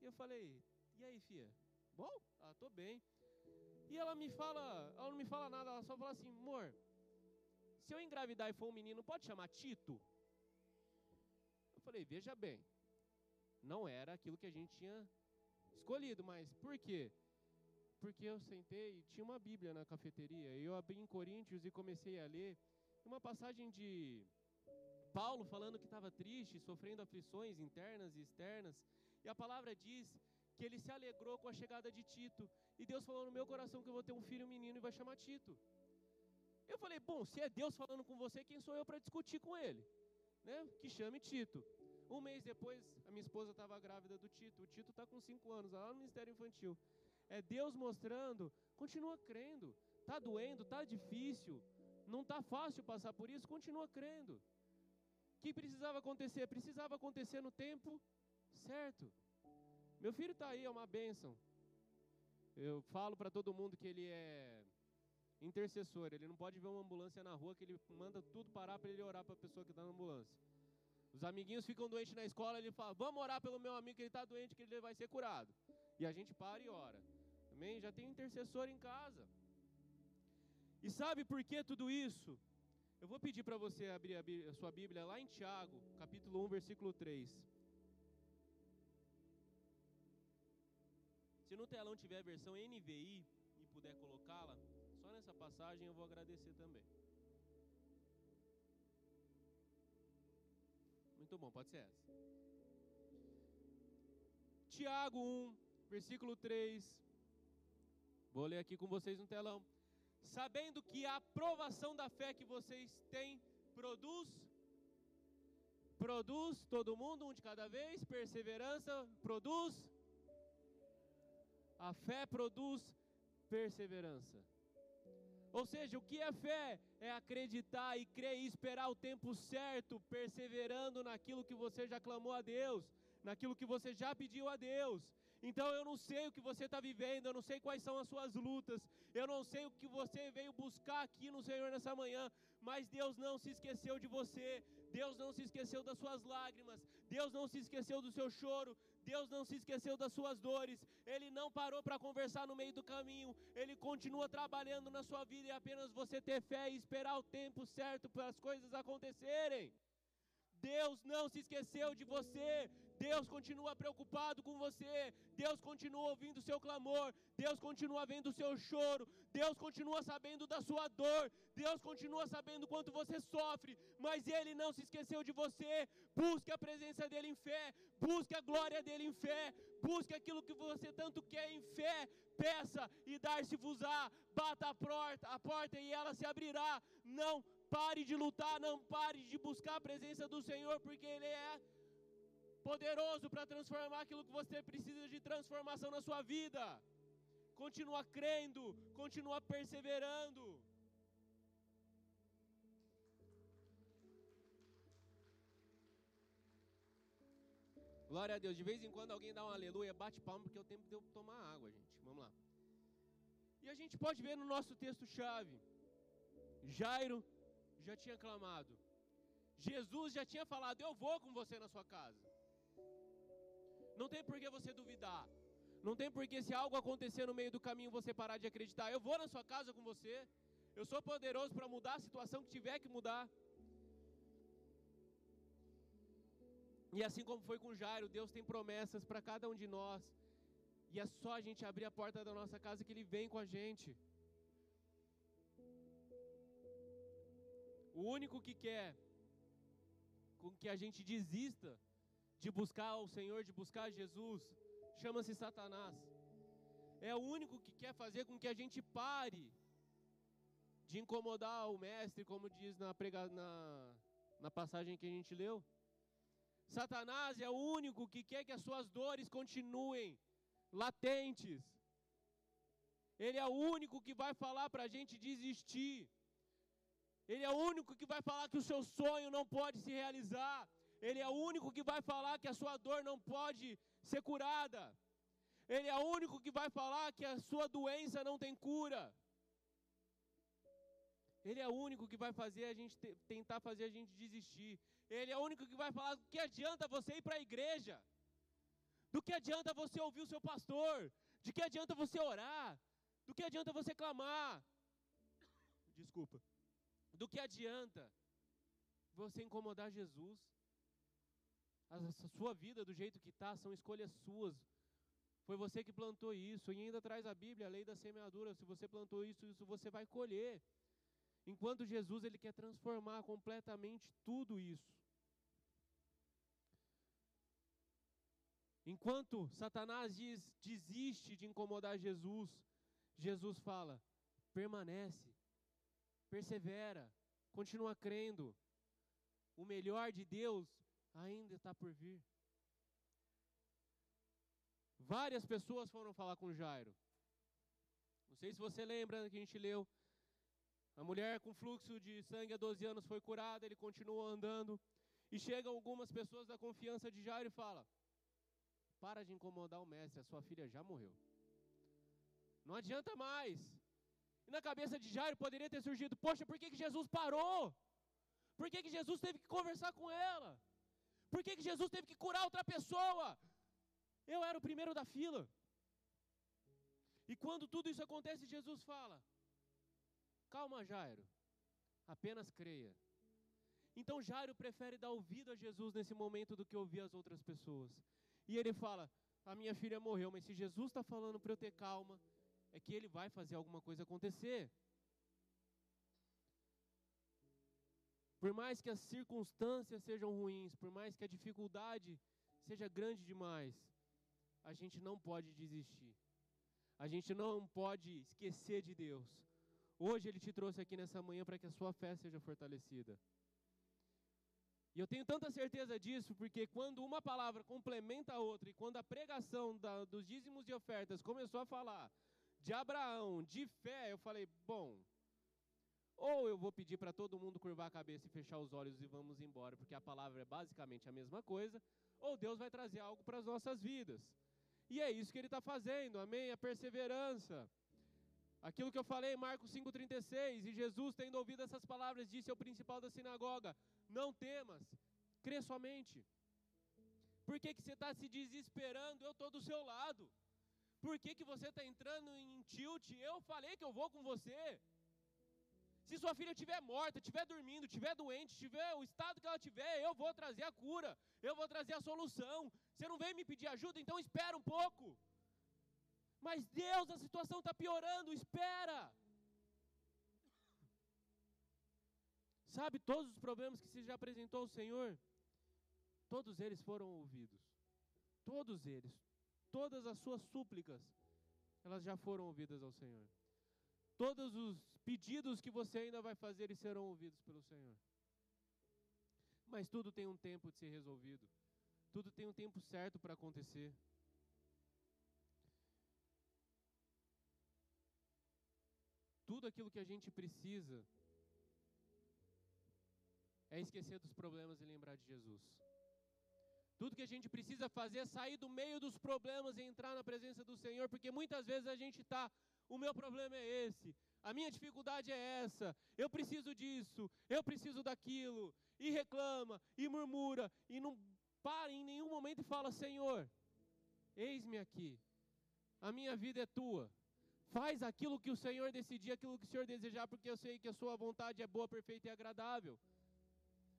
E eu falei: e aí, filha? Bom? Ah, estou bem. E ela me fala, ela não me fala nada, ela só fala assim: amor, se eu engravidar e for um menino, pode chamar Tito? Eu falei: veja bem não era aquilo que a gente tinha escolhido, mas por quê? Porque eu sentei e tinha uma Bíblia na cafeteria, e eu abri em Coríntios e comecei a ler uma passagem de Paulo falando que estava triste, sofrendo aflições internas e externas, e a palavra diz que ele se alegrou com a chegada de Tito, e Deus falou no meu coração que eu vou ter um filho menino e vai chamar Tito. Eu falei, bom, se é Deus falando com você, quem sou eu para discutir com ele? Né? Que chame Tito. Um mês depois, a minha esposa estava grávida do Tito. O Tito está com cinco anos, lá no Ministério Infantil. É Deus mostrando, continua crendo. Está doendo, está difícil, não está fácil passar por isso, continua crendo. O que precisava acontecer? Precisava acontecer no tempo certo. Meu filho está aí, é uma bênção. Eu falo para todo mundo que ele é intercessor. Ele não pode ver uma ambulância na rua que ele manda tudo parar para ele orar para a pessoa que está na ambulância. Os amiguinhos ficam doentes na escola, ele fala: Vamos orar pelo meu amigo que ele está doente, que ele vai ser curado. E a gente para e ora. Amém? Já tem intercessor em casa. E sabe por que tudo isso? Eu vou pedir para você abrir a, sua Bíblia lá em Tiago, capítulo 1, versículo 3. Se no telão tiver a versão NVI e puder colocá-la, só nessa passagem eu vou agradecer também. Muito bom, pode ser essa. Tiago 1, versículo 3. Vou ler aqui com vocês no telão. Sabendo que a aprovação da fé que vocês têm produz produz todo mundo um de cada vez, perseverança produz a fé produz perseverança. Ou seja, o que é fé? É acreditar e crer e esperar o tempo certo, perseverando naquilo que você já clamou a Deus, naquilo que você já pediu a Deus. Então eu não sei o que você está vivendo, eu não sei quais são as suas lutas, eu não sei o que você veio buscar aqui no Senhor nessa manhã, mas Deus não se esqueceu de você, Deus não se esqueceu das suas lágrimas, Deus não se esqueceu do seu choro, Deus não se esqueceu das suas dores, Ele não parou para conversar no meio do caminho, Ele continua trabalhando na sua vida e apenas você ter fé e esperar o tempo certo para as coisas acontecerem. Deus não se esqueceu de você. Deus continua preocupado com você. Deus continua ouvindo o seu clamor. Deus continua vendo o seu choro. Deus continua sabendo da sua dor. Deus continua sabendo quanto você sofre. Mas Ele não se esqueceu de você. Busque a presença dEle em fé. Busque a glória dEle em fé. Busque aquilo que você tanto quer em fé. Peça e dar-se-vos-á. Bata a porta, a porta e ela se abrirá. Não pare de lutar, não pare de buscar a presença do Senhor, porque Ele é poderoso para transformar aquilo que você precisa de transformação na sua vida. Continua crendo, continua perseverando. Glória a Deus. De vez em quando alguém dá um aleluia, bate palma, porque é o tempo de eu tomar água, gente. Vamos lá. E a gente pode ver no nosso texto-chave: Jairo já tinha clamado. Jesus já tinha falado: Eu vou com você na sua casa. Não tem por que você duvidar. Não tem por que se algo acontecer no meio do caminho você parar de acreditar. Eu vou na sua casa com você. Eu sou poderoso para mudar a situação que tiver que mudar. E assim como foi com Jairo, Deus tem promessas para cada um de nós. E é só a gente abrir a porta da nossa casa que Ele vem com a gente. O único que quer com que a gente desista de buscar o Senhor, de buscar Jesus, chama-se Satanás. É o único que quer fazer com que a gente pare de incomodar o mestre, como diz na, prega, na, na passagem que a gente leu. Satanás é o único que quer que as suas dores continuem latentes. Ele é o único que vai falar para a gente desistir. Ele é o único que vai falar que o seu sonho não pode se realizar. Ele é o único que vai falar que a sua dor não pode ser curada. Ele é o único que vai falar que a sua doença não tem cura. Ele é o único que vai fazer a gente tentar fazer a gente desistir. Ele é o único que vai falar do que adianta você ir para a igreja. Do que adianta você ouvir o seu pastor? De que adianta você orar? Do que adianta você clamar? Desculpa. Do que adianta você incomodar Jesus? A sua vida do jeito que está, são escolhas suas. Foi você que plantou isso, e ainda traz a Bíblia, a lei da semeadura. Se você plantou isso, isso você vai colher. Enquanto Jesus ele quer transformar completamente tudo isso. Enquanto Satanás diz, desiste de incomodar Jesus, Jesus fala: permanece, persevera, continua crendo. O melhor de Deus ainda está por vir. Várias pessoas foram falar com Jairo. Não sei se você lembra que a gente leu. A mulher com fluxo de sangue há 12 anos foi curada, ele continuou andando. E chegam algumas pessoas da confiança de Jairo e fala: Para de incomodar o mestre, a sua filha já morreu. Não adianta mais. E na cabeça de Jairo poderia ter surgido: Poxa, por que, que Jesus parou? Por que, que Jesus teve que conversar com ela? Por que, que Jesus teve que curar outra pessoa? Eu era o primeiro da fila. E quando tudo isso acontece, Jesus fala: Calma, Jairo, apenas creia. Então Jairo prefere dar ouvido a Jesus nesse momento do que ouvir as outras pessoas. E ele fala: A minha filha morreu, mas se Jesus está falando para eu ter calma, é que ele vai fazer alguma coisa acontecer. Por mais que as circunstâncias sejam ruins, por mais que a dificuldade seja grande demais, a gente não pode desistir. A gente não pode esquecer de Deus. Hoje Ele te trouxe aqui nessa manhã para que a sua fé seja fortalecida. E eu tenho tanta certeza disso, porque quando uma palavra complementa a outra, e quando a pregação da, dos dízimos e ofertas começou a falar de Abraão, de fé, eu falei: bom, ou eu vou pedir para todo mundo curvar a cabeça e fechar os olhos e vamos embora, porque a palavra é basicamente a mesma coisa, ou Deus vai trazer algo para as nossas vidas. E é isso que ele está fazendo, amém? A perseverança. Aquilo que eu falei Marcos 5,36, e Jesus, tendo ouvido essas palavras, disse ao principal da sinagoga: Não temas, crê somente. Por que, que você está se desesperando? Eu estou do seu lado. Por que, que você está entrando em tilt? Eu falei que eu vou com você. Se sua filha estiver morta, estiver dormindo, estiver doente, estiver o estado que ela tiver, eu vou trazer a cura, eu vou trazer a solução. Você não vem me pedir ajuda, então espera um pouco. Mas Deus, a situação está piorando, espera. Sabe, todos os problemas que você já apresentou ao Senhor, todos eles foram ouvidos. Todos eles. Todas as suas súplicas, elas já foram ouvidas ao Senhor. Todos os pedidos que você ainda vai fazer e serão ouvidos pelo Senhor. Mas tudo tem um tempo de ser resolvido. Tudo tem um tempo certo para acontecer. Tudo aquilo que a gente precisa é esquecer dos problemas e lembrar de Jesus. Tudo que a gente precisa fazer é sair do meio dos problemas e entrar na presença do Senhor, porque muitas vezes a gente está, o meu problema é esse, a minha dificuldade é essa, eu preciso disso, eu preciso daquilo, e reclama, e murmura, e não para em nenhum momento e fala: Senhor, eis-me aqui, a minha vida é tua. Faz aquilo que o Senhor decidir, aquilo que o Senhor desejar, porque eu sei que a sua vontade é boa, perfeita e agradável.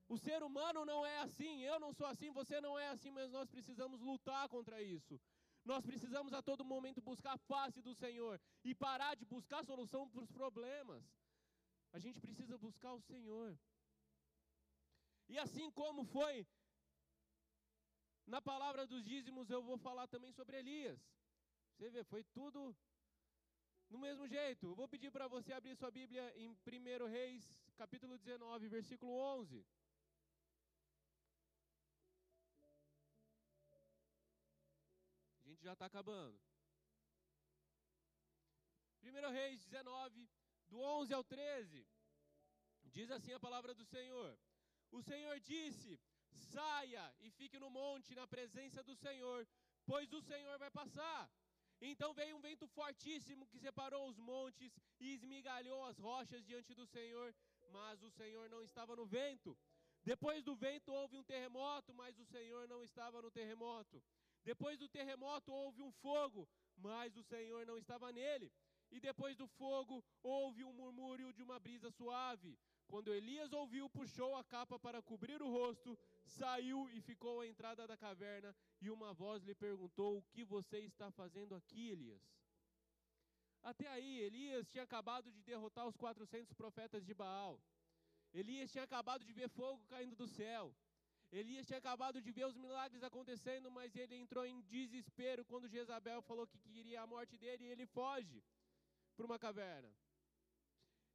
O ser humano não é assim, eu não sou assim, você não é assim, mas nós precisamos lutar contra isso. Nós precisamos a todo momento buscar a face do Senhor e parar de buscar solução para os problemas. A gente precisa buscar o Senhor. E assim como foi na palavra dos dízimos, eu vou falar também sobre Elias. Você vê, foi tudo no mesmo jeito. Eu vou pedir para você abrir sua Bíblia em 1 Reis, capítulo 19, versículo 11. Já está acabando. 1 Reis 19, do 11 ao 13, diz assim a palavra do Senhor: O Senhor disse: Saia e fique no monte na presença do Senhor, pois o Senhor vai passar. Então veio um vento fortíssimo que separou os montes e esmigalhou as rochas diante do Senhor, mas o Senhor não estava no vento. Depois do vento houve um terremoto, mas o Senhor não estava no terremoto. Depois do terremoto houve um fogo, mas o Senhor não estava nele. E depois do fogo houve um murmúrio de uma brisa suave. Quando Elias ouviu, puxou a capa para cobrir o rosto, saiu e ficou à entrada da caverna. E uma voz lhe perguntou: O que você está fazendo aqui, Elias? Até aí, Elias tinha acabado de derrotar os 400 profetas de Baal. Elias tinha acabado de ver fogo caindo do céu. Elias tinha acabado de ver os milagres acontecendo, mas ele entrou em desespero quando Jezabel falou que queria a morte dele e ele foge para uma caverna.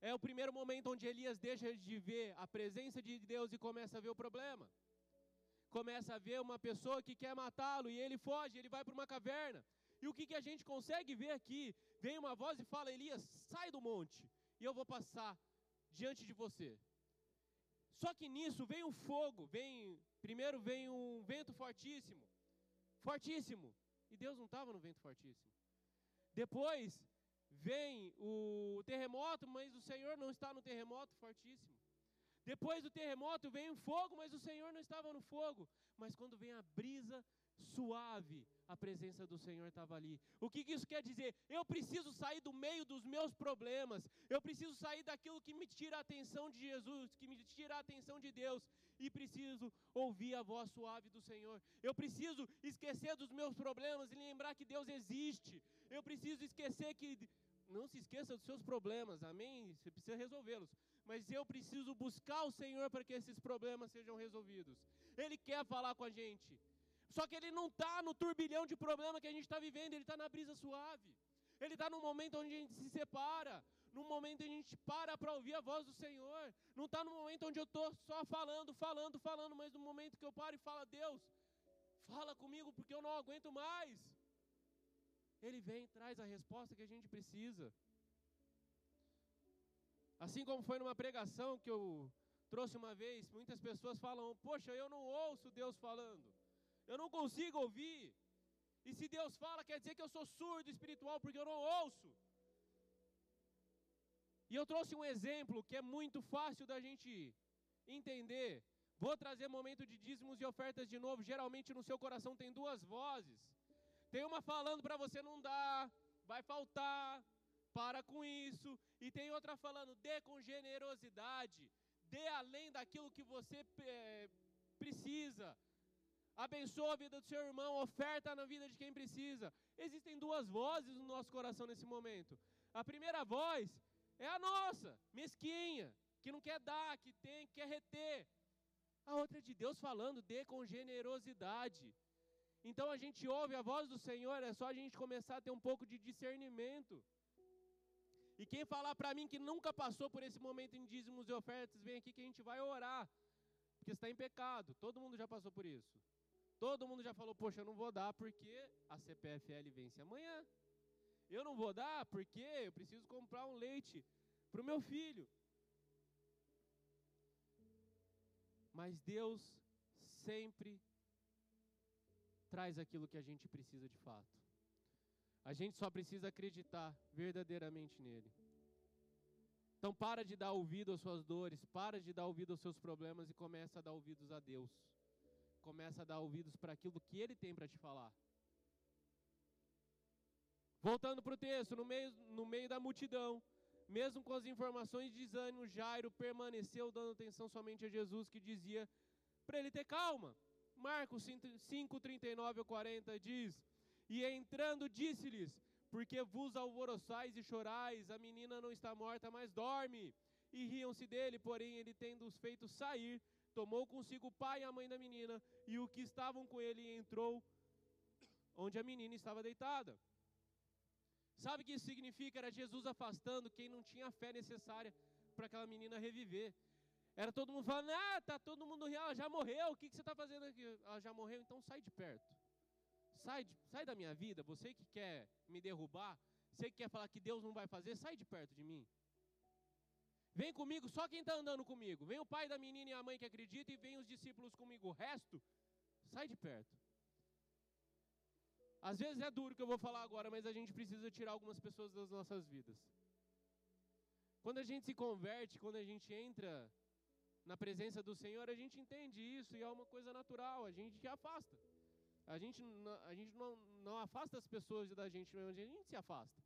É o primeiro momento onde Elias deixa de ver a presença de Deus e começa a ver o problema. Começa a ver uma pessoa que quer matá-lo e ele foge, ele vai para uma caverna. E o que, que a gente consegue ver aqui? Vem uma voz e fala: Elias, sai do monte e eu vou passar diante de você. Só que nisso vem um fogo, vem primeiro vem um vento fortíssimo, fortíssimo, e Deus não estava no vento fortíssimo. Depois vem o terremoto, mas o Senhor não está no terremoto fortíssimo. Depois do terremoto vem o fogo, mas o Senhor não estava no fogo. Mas quando vem a brisa suave, a presença do Senhor estava ali. O que, que isso quer dizer? Eu preciso sair do meio dos meus problemas, eu preciso sair daquilo que me tira a atenção de Jesus, que me tira a atenção de Deus, e preciso ouvir a voz suave do Senhor. Eu preciso esquecer dos meus problemas e lembrar que Deus existe. Eu preciso esquecer que. Não se esqueça dos seus problemas, amém? Você precisa resolvê-los. Mas eu preciso buscar o Senhor para que esses problemas sejam resolvidos. Ele quer falar com a gente. Só que ele não está no turbilhão de problema que a gente está vivendo, ele está na brisa suave. Ele está no momento onde a gente se separa, no momento onde a gente para para ouvir a voz do Senhor. Não está no momento onde eu estou só falando, falando, falando, mas no momento que eu paro e falo, Deus, fala comigo porque eu não aguento mais. Ele vem e traz a resposta que a gente precisa. Assim como foi numa pregação que eu trouxe uma vez, muitas pessoas falam: Poxa, eu não ouço Deus falando. Eu não consigo ouvir. E se Deus fala, quer dizer que eu sou surdo espiritual porque eu não ouço. E eu trouxe um exemplo que é muito fácil da gente entender. Vou trazer momento de dízimos e ofertas de novo. Geralmente no seu coração tem duas vozes. Tem uma falando para você não dar, vai faltar, para com isso. E tem outra falando, dê com generosidade, dê além daquilo que você é, precisa. Abençoa a vida do seu irmão, oferta na vida de quem precisa. Existem duas vozes no nosso coração nesse momento. A primeira voz é a nossa, mesquinha, que não quer dar, que tem, que quer reter. A outra é de Deus falando, dê com generosidade. Então a gente ouve a voz do Senhor, é só a gente começar a ter um pouco de discernimento. E quem falar para mim que nunca passou por esse momento em dízimos e ofertas, vem aqui que a gente vai orar. Porque está em pecado. Todo mundo já passou por isso. Todo mundo já falou, poxa, eu não vou dar porque a CPFL vence amanhã. Eu não vou dar porque eu preciso comprar um leite para o meu filho. Mas Deus sempre traz aquilo que a gente precisa de fato. A gente só precisa acreditar verdadeiramente nele. Então para de dar ouvido às suas dores, para de dar ouvido aos seus problemas e começa a dar ouvidos a Deus. Começa a dar ouvidos para aquilo que ele tem para te falar. Voltando para o texto, no meio, no meio da multidão, mesmo com as informações de desânimo, Jairo permaneceu dando atenção somente a Jesus, que dizia para ele ter calma. Marcos 5, 39 ou 40 diz: E entrando, disse-lhes: Porque vos alvoroçais e chorais, a menina não está morta, mas dorme. E riam-se dele, porém ele, tendo-os feito sair, tomou consigo o pai e a mãe da menina, e o que estavam com ele, entrou onde a menina estava deitada. Sabe o que isso significa? Era Jesus afastando quem não tinha fé necessária para aquela menina reviver. Era todo mundo falando, ah, tá todo mundo real, já morreu, o que, que você está fazendo aqui? Ela já morreu, então sai de perto. Sai, de, sai da minha vida, você que quer me derrubar, você que quer falar que Deus não vai fazer, sai de perto de mim. Vem comigo, só quem está andando comigo. Vem o pai da menina e a mãe que acredita e vem os discípulos comigo. O resto, sai de perto. Às vezes é duro que eu vou falar agora, mas a gente precisa tirar algumas pessoas das nossas vidas. Quando a gente se converte, quando a gente entra na presença do Senhor, a gente entende isso e é uma coisa natural, a gente afasta. A gente, a gente não, não afasta as pessoas da gente a gente se afasta.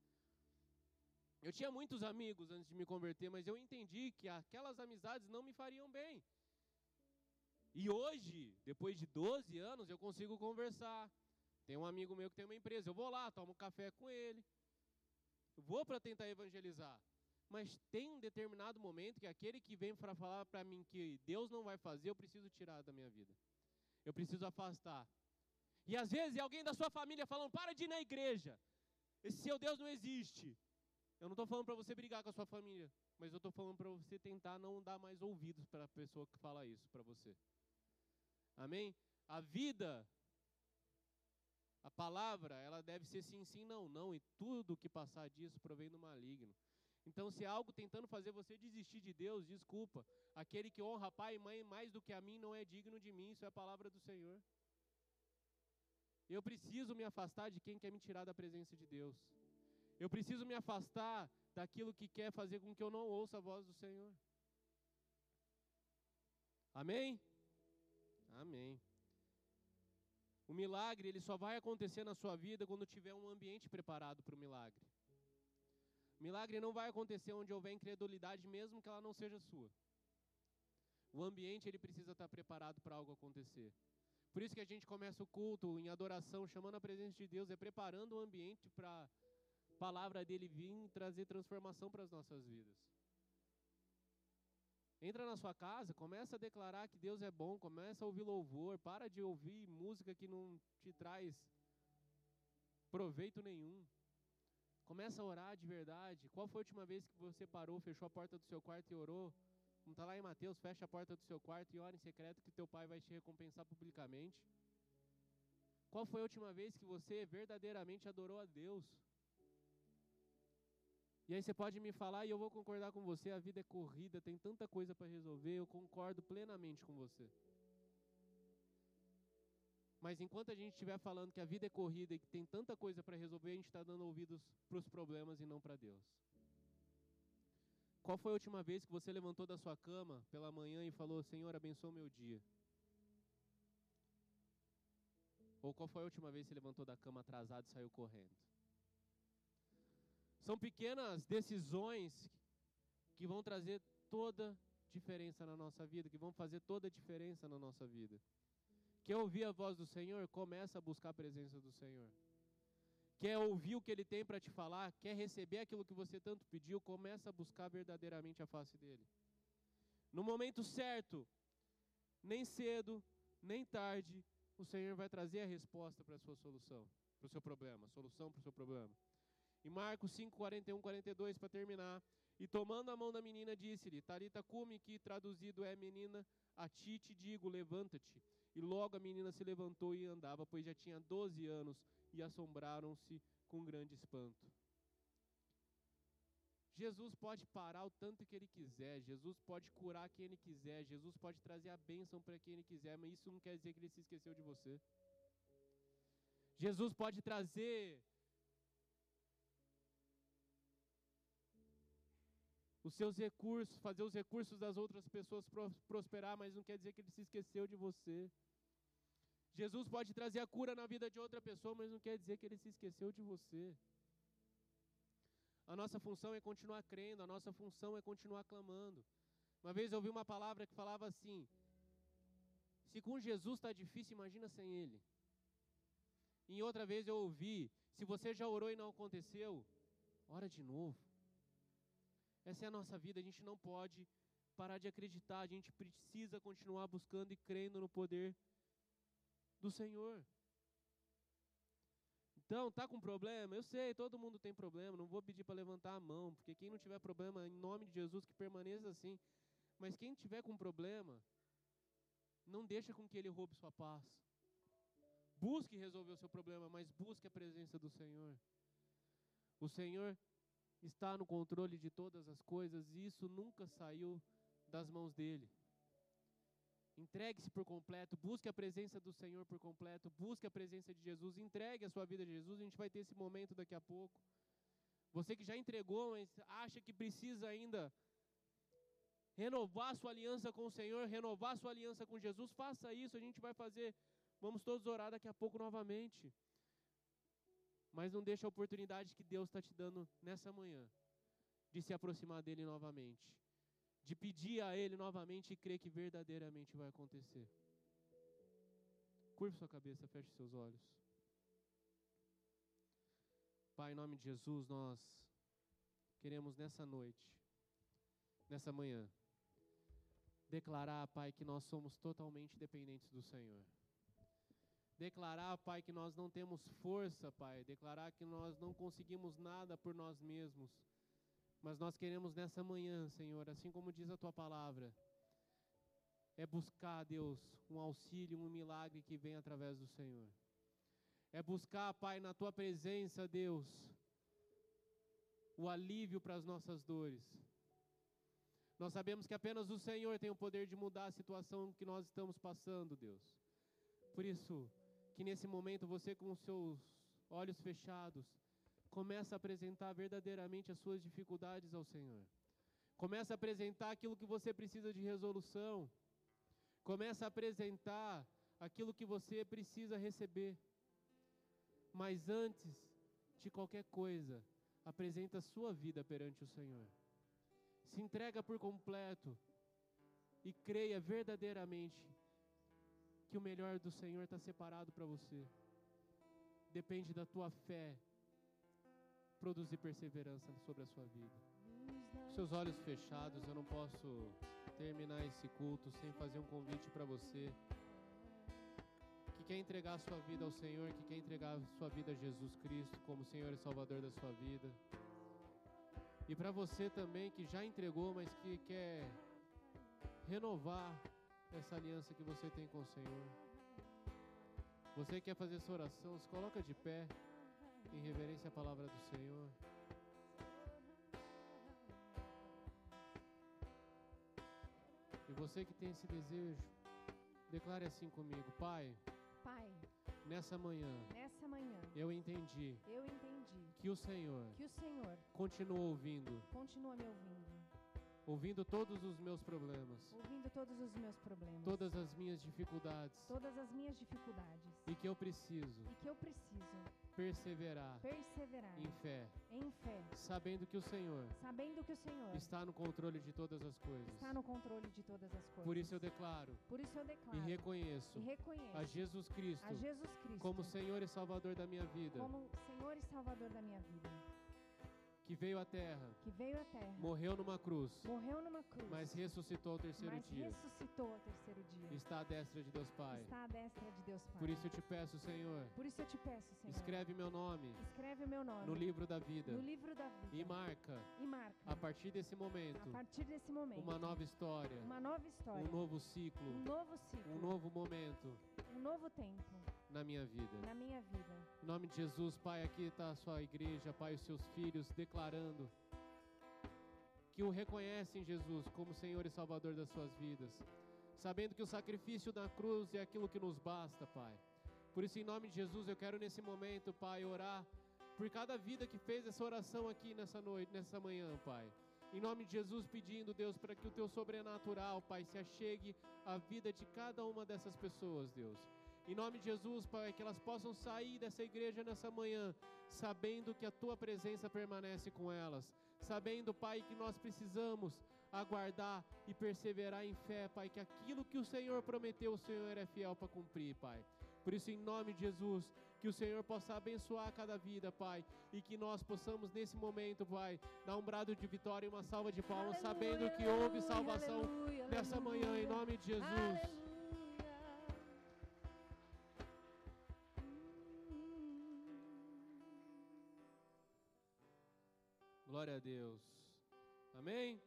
Eu tinha muitos amigos antes de me converter, mas eu entendi que aquelas amizades não me fariam bem. E hoje, depois de 12 anos, eu consigo conversar, tem um amigo meu que tem uma empresa, eu vou lá, tomo um café com ele. Vou para tentar evangelizar. Mas tem um determinado momento que aquele que vem para falar para mim que Deus não vai fazer, eu preciso tirar da minha vida. Eu preciso afastar. E às vezes alguém da sua família falando: para de ir na igreja. Esse seu Deus não existe. Eu não estou falando para você brigar com a sua família, mas eu estou falando para você tentar não dar mais ouvidos para a pessoa que fala isso para você. Amém? A vida a palavra, ela deve ser sim, sim, não, não, e tudo que passar disso provém do maligno. Então, se é algo tentando fazer você desistir de Deus, desculpa. Aquele que honra pai e mãe mais do que a mim não é digno de mim, isso é a palavra do Senhor. Eu preciso me afastar de quem quer me tirar da presença de Deus. Eu preciso me afastar daquilo que quer fazer com que eu não ouça a voz do Senhor. Amém? Amém. O milagre ele só vai acontecer na sua vida quando tiver um ambiente preparado para o milagre. O milagre não vai acontecer onde houver incredulidade, mesmo que ela não seja sua. O ambiente ele precisa estar preparado para algo acontecer. Por isso que a gente começa o culto em adoração, chamando a presença de Deus, é preparando o ambiente para palavra dele vir trazer transformação para as nossas vidas. Entra na sua casa, começa a declarar que Deus é bom, começa a ouvir louvor, para de ouvir música que não te traz proveito nenhum. Começa a orar de verdade. Qual foi a última vez que você parou, fechou a porta do seu quarto e orou? Como está lá em Mateus, fecha a porta do seu quarto e ora em secreto que teu pai vai te recompensar publicamente. Qual foi a última vez que você verdadeiramente adorou a Deus? E aí você pode me falar e eu vou concordar com você, a vida é corrida, tem tanta coisa para resolver, eu concordo plenamente com você. Mas enquanto a gente estiver falando que a vida é corrida e que tem tanta coisa para resolver, a gente está dando ouvidos para os problemas e não para Deus. Qual foi a última vez que você levantou da sua cama pela manhã e falou: Senhor, abençoa o meu dia? Ou qual foi a última vez que você levantou da cama atrasado e saiu correndo? São pequenas decisões que vão trazer toda diferença na nossa vida, que vão fazer toda a diferença na nossa vida. Quer ouvir a voz do Senhor? Começa a buscar a presença do Senhor. Quer ouvir o que Ele tem para te falar? Quer receber aquilo que você tanto pediu? Começa a buscar verdadeiramente a face dEle. No momento certo, nem cedo, nem tarde, o Senhor vai trazer a resposta para a sua solução, para o seu problema, solução para o seu problema. Em Marcos 5, 41, 42, para terminar, e tomando a mão da menina, disse-lhe, Tarita cume, que traduzido é menina, a ti te digo, levanta-te. E logo a menina se levantou e andava, pois já tinha 12 anos, e assombraram-se com grande espanto. Jesus pode parar o tanto que ele quiser, Jesus pode curar quem ele quiser, Jesus pode trazer a bênção para quem ele quiser, mas isso não quer dizer que ele se esqueceu de você. Jesus pode trazer os seus recursos, fazer os recursos das outras pessoas prosperar, mas não quer dizer que ele se esqueceu de você. Jesus pode trazer a cura na vida de outra pessoa, mas não quer dizer que ele se esqueceu de você. A nossa função é continuar crendo, a nossa função é continuar clamando. Uma vez eu ouvi uma palavra que falava assim: se com Jesus está difícil, imagina sem Ele. Em outra vez eu ouvi: se você já orou e não aconteceu, ora de novo. Essa é a nossa vida, a gente não pode parar de acreditar, a gente precisa continuar buscando e crendo no poder do Senhor. Então, tá com problema? Eu sei, todo mundo tem problema, não vou pedir para levantar a mão, porque quem não tiver problema, em nome de Jesus, que permaneça assim. Mas quem tiver com problema, não deixa com que ele roube sua paz. Busque resolver o seu problema, mas busque a presença do Senhor. O Senhor está no controle de todas as coisas e isso nunca saiu das mãos dele. Entregue-se por completo, busque a presença do Senhor por completo, busque a presença de Jesus, entregue a sua vida a Jesus. A gente vai ter esse momento daqui a pouco. Você que já entregou, mas acha que precisa ainda renovar sua aliança com o Senhor, renovar sua aliança com Jesus, faça isso. A gente vai fazer, vamos todos orar daqui a pouco novamente. Mas não deixe a oportunidade que Deus está te dando nessa manhã de se aproximar dele novamente de pedir a Ele novamente e crer que verdadeiramente vai acontecer. Curva sua cabeça, feche seus olhos. Pai, em nome de Jesus, nós queremos nessa noite, nessa manhã, declarar, Pai, que nós somos totalmente dependentes do Senhor. Declarar, Pai, que nós não temos força, Pai. Declarar que nós não conseguimos nada por nós mesmos mas nós queremos nessa manhã, Senhor, assim como diz a tua palavra, é buscar, Deus, um auxílio, um milagre que vem através do Senhor. É buscar, Pai, na tua presença, Deus, o alívio para as nossas dores. Nós sabemos que apenas o Senhor tem o poder de mudar a situação que nós estamos passando, Deus. Por isso, que nesse momento você, com os seus olhos fechados, Começa a apresentar verdadeiramente as suas dificuldades ao Senhor. Começa a apresentar aquilo que você precisa de resolução. Começa a apresentar aquilo que você precisa receber. Mas antes de qualquer coisa, apresenta a sua vida perante o Senhor. Se entrega por completo e creia verdadeiramente que o melhor do Senhor está separado para você. Depende da tua fé produzir perseverança sobre a sua vida. Seus olhos fechados, eu não posso terminar esse culto sem fazer um convite para você que quer entregar a sua vida ao Senhor, que quer entregar a sua vida a Jesus Cristo como Senhor e Salvador da sua vida. E para você também que já entregou, mas que quer renovar essa aliança que você tem com o Senhor. Você quer fazer essa oração, se coloca de pé em reverência à palavra do Senhor. E você que tem esse desejo, declare assim comigo, Pai. Pai. Nessa manhã. Nessa manhã. Eu entendi. Eu entendi. Que o Senhor. Que o Senhor. Continua ouvindo. Continua me ouvindo. Ouvindo todos os meus problemas, ouvindo todos os meus problemas, todas as minhas dificuldades, todas as minhas dificuldades, e que eu preciso e que eu preciso perseverar perseverar em fé, em fé, sabendo que o Senhor sabendo que o Senhor está no controle de todas as coisas. está no controle de todas as coisas. Por isso eu declaro Por isso eu e declaro reconheço e reconheço a Jesus Cristo a Jesus Cristo como Senhor e Salvador da minha vida, como Senhor e Salvador da minha vida, que veio à terra, que veio à terra, morreu numa cruz, morreu numa cruz, mas ressuscitou ao terceiro mas dia. ressuscitou ao terceiro dia. Está à destra de Deus Pai. Está à destra de Deus Pai. Por isso eu te peço, Senhor, Por isso eu te peço, Senhor, escreve meu nome escreve meu nome no livro da vida no livro da vida e marca, e marca a partir desse a momento, partir desse momento uma nova história, uma nova história, um novo ciclo, um novo ciclo, um novo momento um novo tempo na minha vida. na minha vida. Em nome de Jesus, Pai, aqui está a sua igreja, Pai, os seus filhos declarando que o reconhecem Jesus como Senhor e Salvador das suas vidas, sabendo que o sacrifício da cruz é aquilo que nos basta, Pai. Por isso, em nome de Jesus, eu quero nesse momento, Pai, orar por cada vida que fez essa oração aqui nessa noite, nessa manhã, Pai. Em nome de Jesus, pedindo, Deus, para que o teu sobrenatural, Pai, se achegue à vida de cada uma dessas pessoas, Deus. Em nome de Jesus, Pai, que elas possam sair dessa igreja nessa manhã, sabendo que a tua presença permanece com elas, sabendo, Pai, que nós precisamos aguardar e perseverar em fé, Pai, que aquilo que o Senhor prometeu, o Senhor é fiel para cumprir, Pai. Por isso, em nome de Jesus, que o Senhor possa abençoar cada vida, Pai, e que nós possamos nesse momento, Pai, dar um brado de vitória e uma salva de palmas, sabendo que houve salvação aleluia, nessa manhã, em aleluia. nome de Jesus. Glória a Deus. Amém?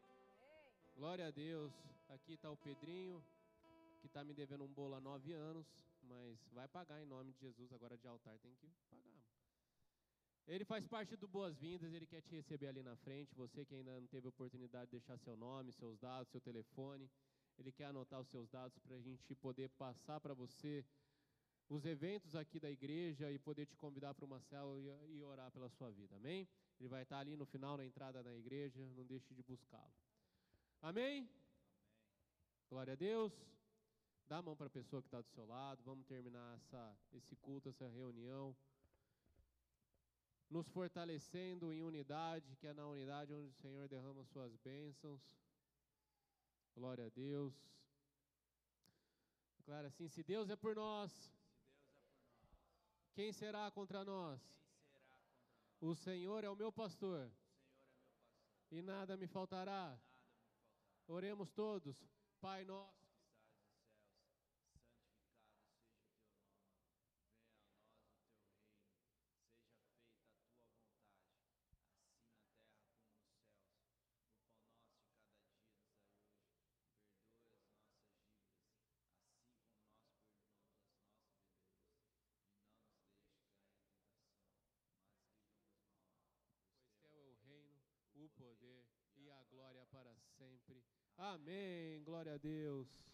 Glória a Deus. Aqui está o Pedrinho, que está me devendo um bolo há nove anos, mas vai pagar em nome de Jesus. Agora de altar tem que pagar. Ele faz parte do Boas-Vindas, ele quer te receber ali na frente. Você que ainda não teve oportunidade de deixar seu nome, seus dados, seu telefone, ele quer anotar os seus dados para a gente poder passar para você os eventos aqui da igreja e poder te convidar para uma célula e, e orar pela sua vida. Amém? Ele vai estar ali no final, na entrada da igreja. Não deixe de buscá-lo. Amém? Glória a Deus. Dá a mão para a pessoa que está do seu lado. Vamos terminar essa, esse culto, essa reunião. Nos fortalecendo em unidade, que é na unidade onde o Senhor derrama suas bênçãos. Glória a Deus. Declara assim: se Deus é por nós, quem será contra nós? O Senhor é o meu pastor. E nada me faltará. Oremos todos. Pai nosso. O poder e a glória para sempre. Amém. Glória a Deus.